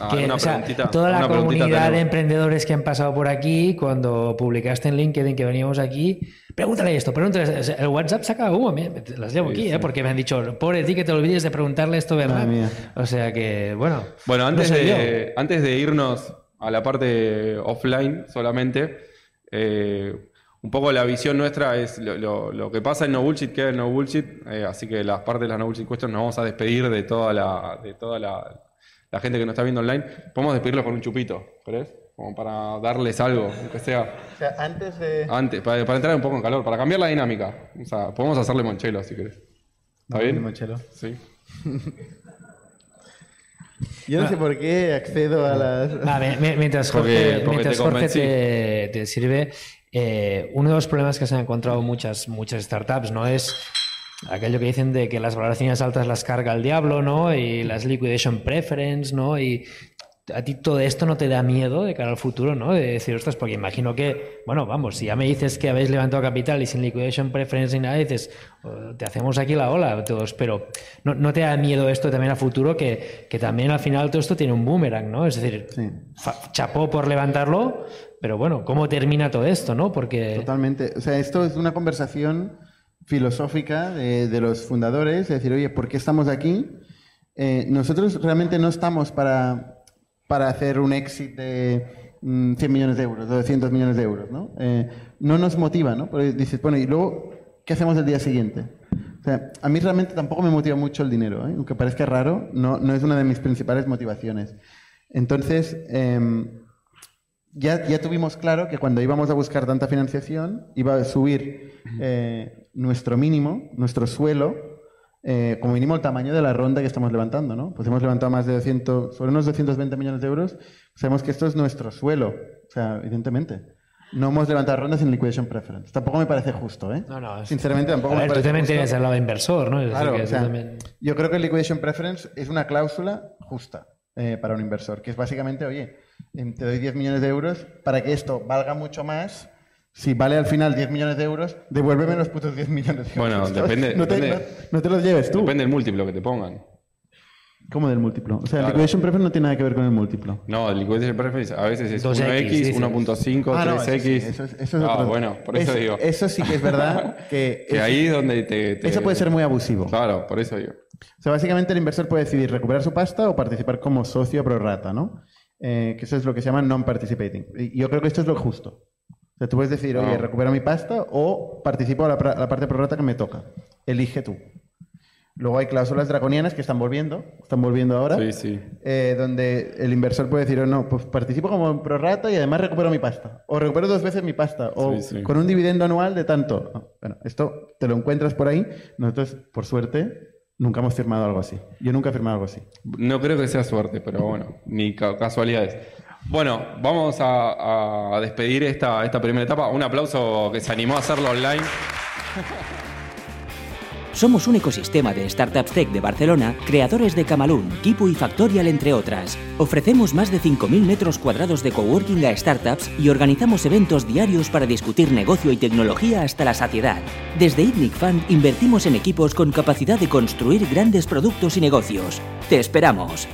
Ah, que una o sea, preguntita, toda la comunidad de emprendedores que han pasado por aquí, cuando publicaste en LinkedIn que veníamos aquí, pregúntale esto, pregúntale. esto. El WhatsApp saca humo, las llevo Sí, aquí, sí. ¿eh? porque me han dicho, pobre ti que te olvides de preguntarle esto, ¿verdad? O sea que, bueno. Bueno, antes, no de, antes de irnos a la parte offline solamente, eh, un poco la visión nuestra es lo, lo- lo que pasa en No Bullshit queda en No Bullshit, eh, así que las partes de las No Bullshit Questions nos vamos a despedir de toda la, de toda la, la gente que nos está viendo online. Podemos despedirlos con un chupito, ¿crees? Como para darles algo, aunque sea O sea, antes de... antes, para, para entrar un poco en calor, para cambiar la dinámica. O sea, podemos hacerle monchelo si querés. ¿Está bien? Limonchelo. Sí. Yo no sé por qué accedo a las... Me- me- mientras Jorge, porque mientras te Jorge te, te sirve, eh, uno de los problemas que se han encontrado muchas, muchas startups no es aquello que dicen de que las valoraciones altas las carga el diablo, ¿no? Y las liquidation preference, ¿no? Y a ti todo esto no te da miedo de cara al futuro, ¿no? De decir, ostras, porque imagino que, bueno, vamos, si ya me dices que habéis levantado capital y sin liquidation preference ni nada, dices, "Oh, te hacemos aquí la ola todos, pero no, no te da miedo esto también a futuro, que, que también al final todo esto tiene un boomerang, ¿no? Es decir, Sí. chapó por levantarlo, pero bueno, ¿cómo termina todo esto, no? Porque... Totalmente. O sea, esto es una conversación filosófica de, de los fundadores, de decir, oye, ¿por qué estamos aquí? Eh, nosotros realmente no estamos para, para hacer un exit de mm, 100 millones de euros, o 200 millones de euros, ¿no? Eh, no nos motiva, ¿no? Porque dices, bueno, y luego, ¿qué hacemos el día siguiente? O sea, a mí realmente tampoco me motiva mucho el dinero, ¿eh? aunque parezca raro, no, no es una de mis principales motivaciones. Entonces, em, ya, ya tuvimos claro que cuando íbamos a buscar tanta financiación, iba a subir nuestro mínimo, nuestro suelo, eh, como mínimo el tamaño de la ronda que estamos levantando, ¿no? Pues hemos levantado más de 200, sobre unos 220 millones de euros. Sabemos que esto es nuestro suelo, o sea, evidentemente. No hemos levantado rondas sin liquidation preference. Tampoco me parece justo, ¿eh? No, no, Sinceramente, tampoco A me ver, tú parece también justo. tienes el lado inversor, ¿no? Es Claro, que o tú sea, también- yo creo que el liquidation preference es una cláusula justa eh, para un inversor, que es básicamente, oye, em, te doy 10 millones de euros para que esto valga mucho más. Si vale al final 10 millones de euros, devuélveme los putos 10 millones de Bueno, euros. depende- No te, depende- no- no te los lleves tú. Depende del múltiplo que te pongan. ¿Cómo del múltiplo? O sea, el Claro. liquidation preference no tiene nada que ver con el múltiplo. No, el liquidation preference a veces es 2X, 1X, dices. 1.5, Ah, no, 3X. eso sí, eso es- eso es ah, otro- bueno, por eso, digo. Eso sí que es verdad que, que ahí es donde te, te- eso puede ser muy abusivo. Claro, por eso digo. O sea, básicamente el inversor puede decidir recuperar su pasta o participar como socio pro rata, ¿no? Eh, que eso es lo que se llama non-participating. Y yo creo que esto es lo justo. Sea, tú puedes decir, oye, recupero mi pasta o participo a la, parte pro rata que me toca. Elige tú. Luego hay cláusulas draconianas que están volviendo, están volviendo ahora, Sí, sí. eh, donde el inversor puede decir, oh, no, pues participo como pro rata y además recupero mi pasta. O recupero dos veces mi pasta. O Sí, con un dividendo anual de tanto. No, Bueno, esto te lo encuentras por ahí. Nosotros, por suerte, nunca hemos firmado algo así. Yo nunca he firmado algo así. No creo que sea suerte, pero bueno, ni ca- casualidades. Bueno, vamos a, despedir esta, primera etapa. Un aplauso que se animó a hacerlo online. Somos un ecosistema de startups tech de Barcelona, creadores de Camalún, Kipu y Factorial, entre otras. Ofrecemos más de 5.000 metros cuadrados de coworking a startups y organizamos eventos diarios para discutir negocio y tecnología hasta la saciedad. Desde ITNIC Fund invertimos en equipos con capacidad de construir grandes productos y negocios. ¡Te esperamos!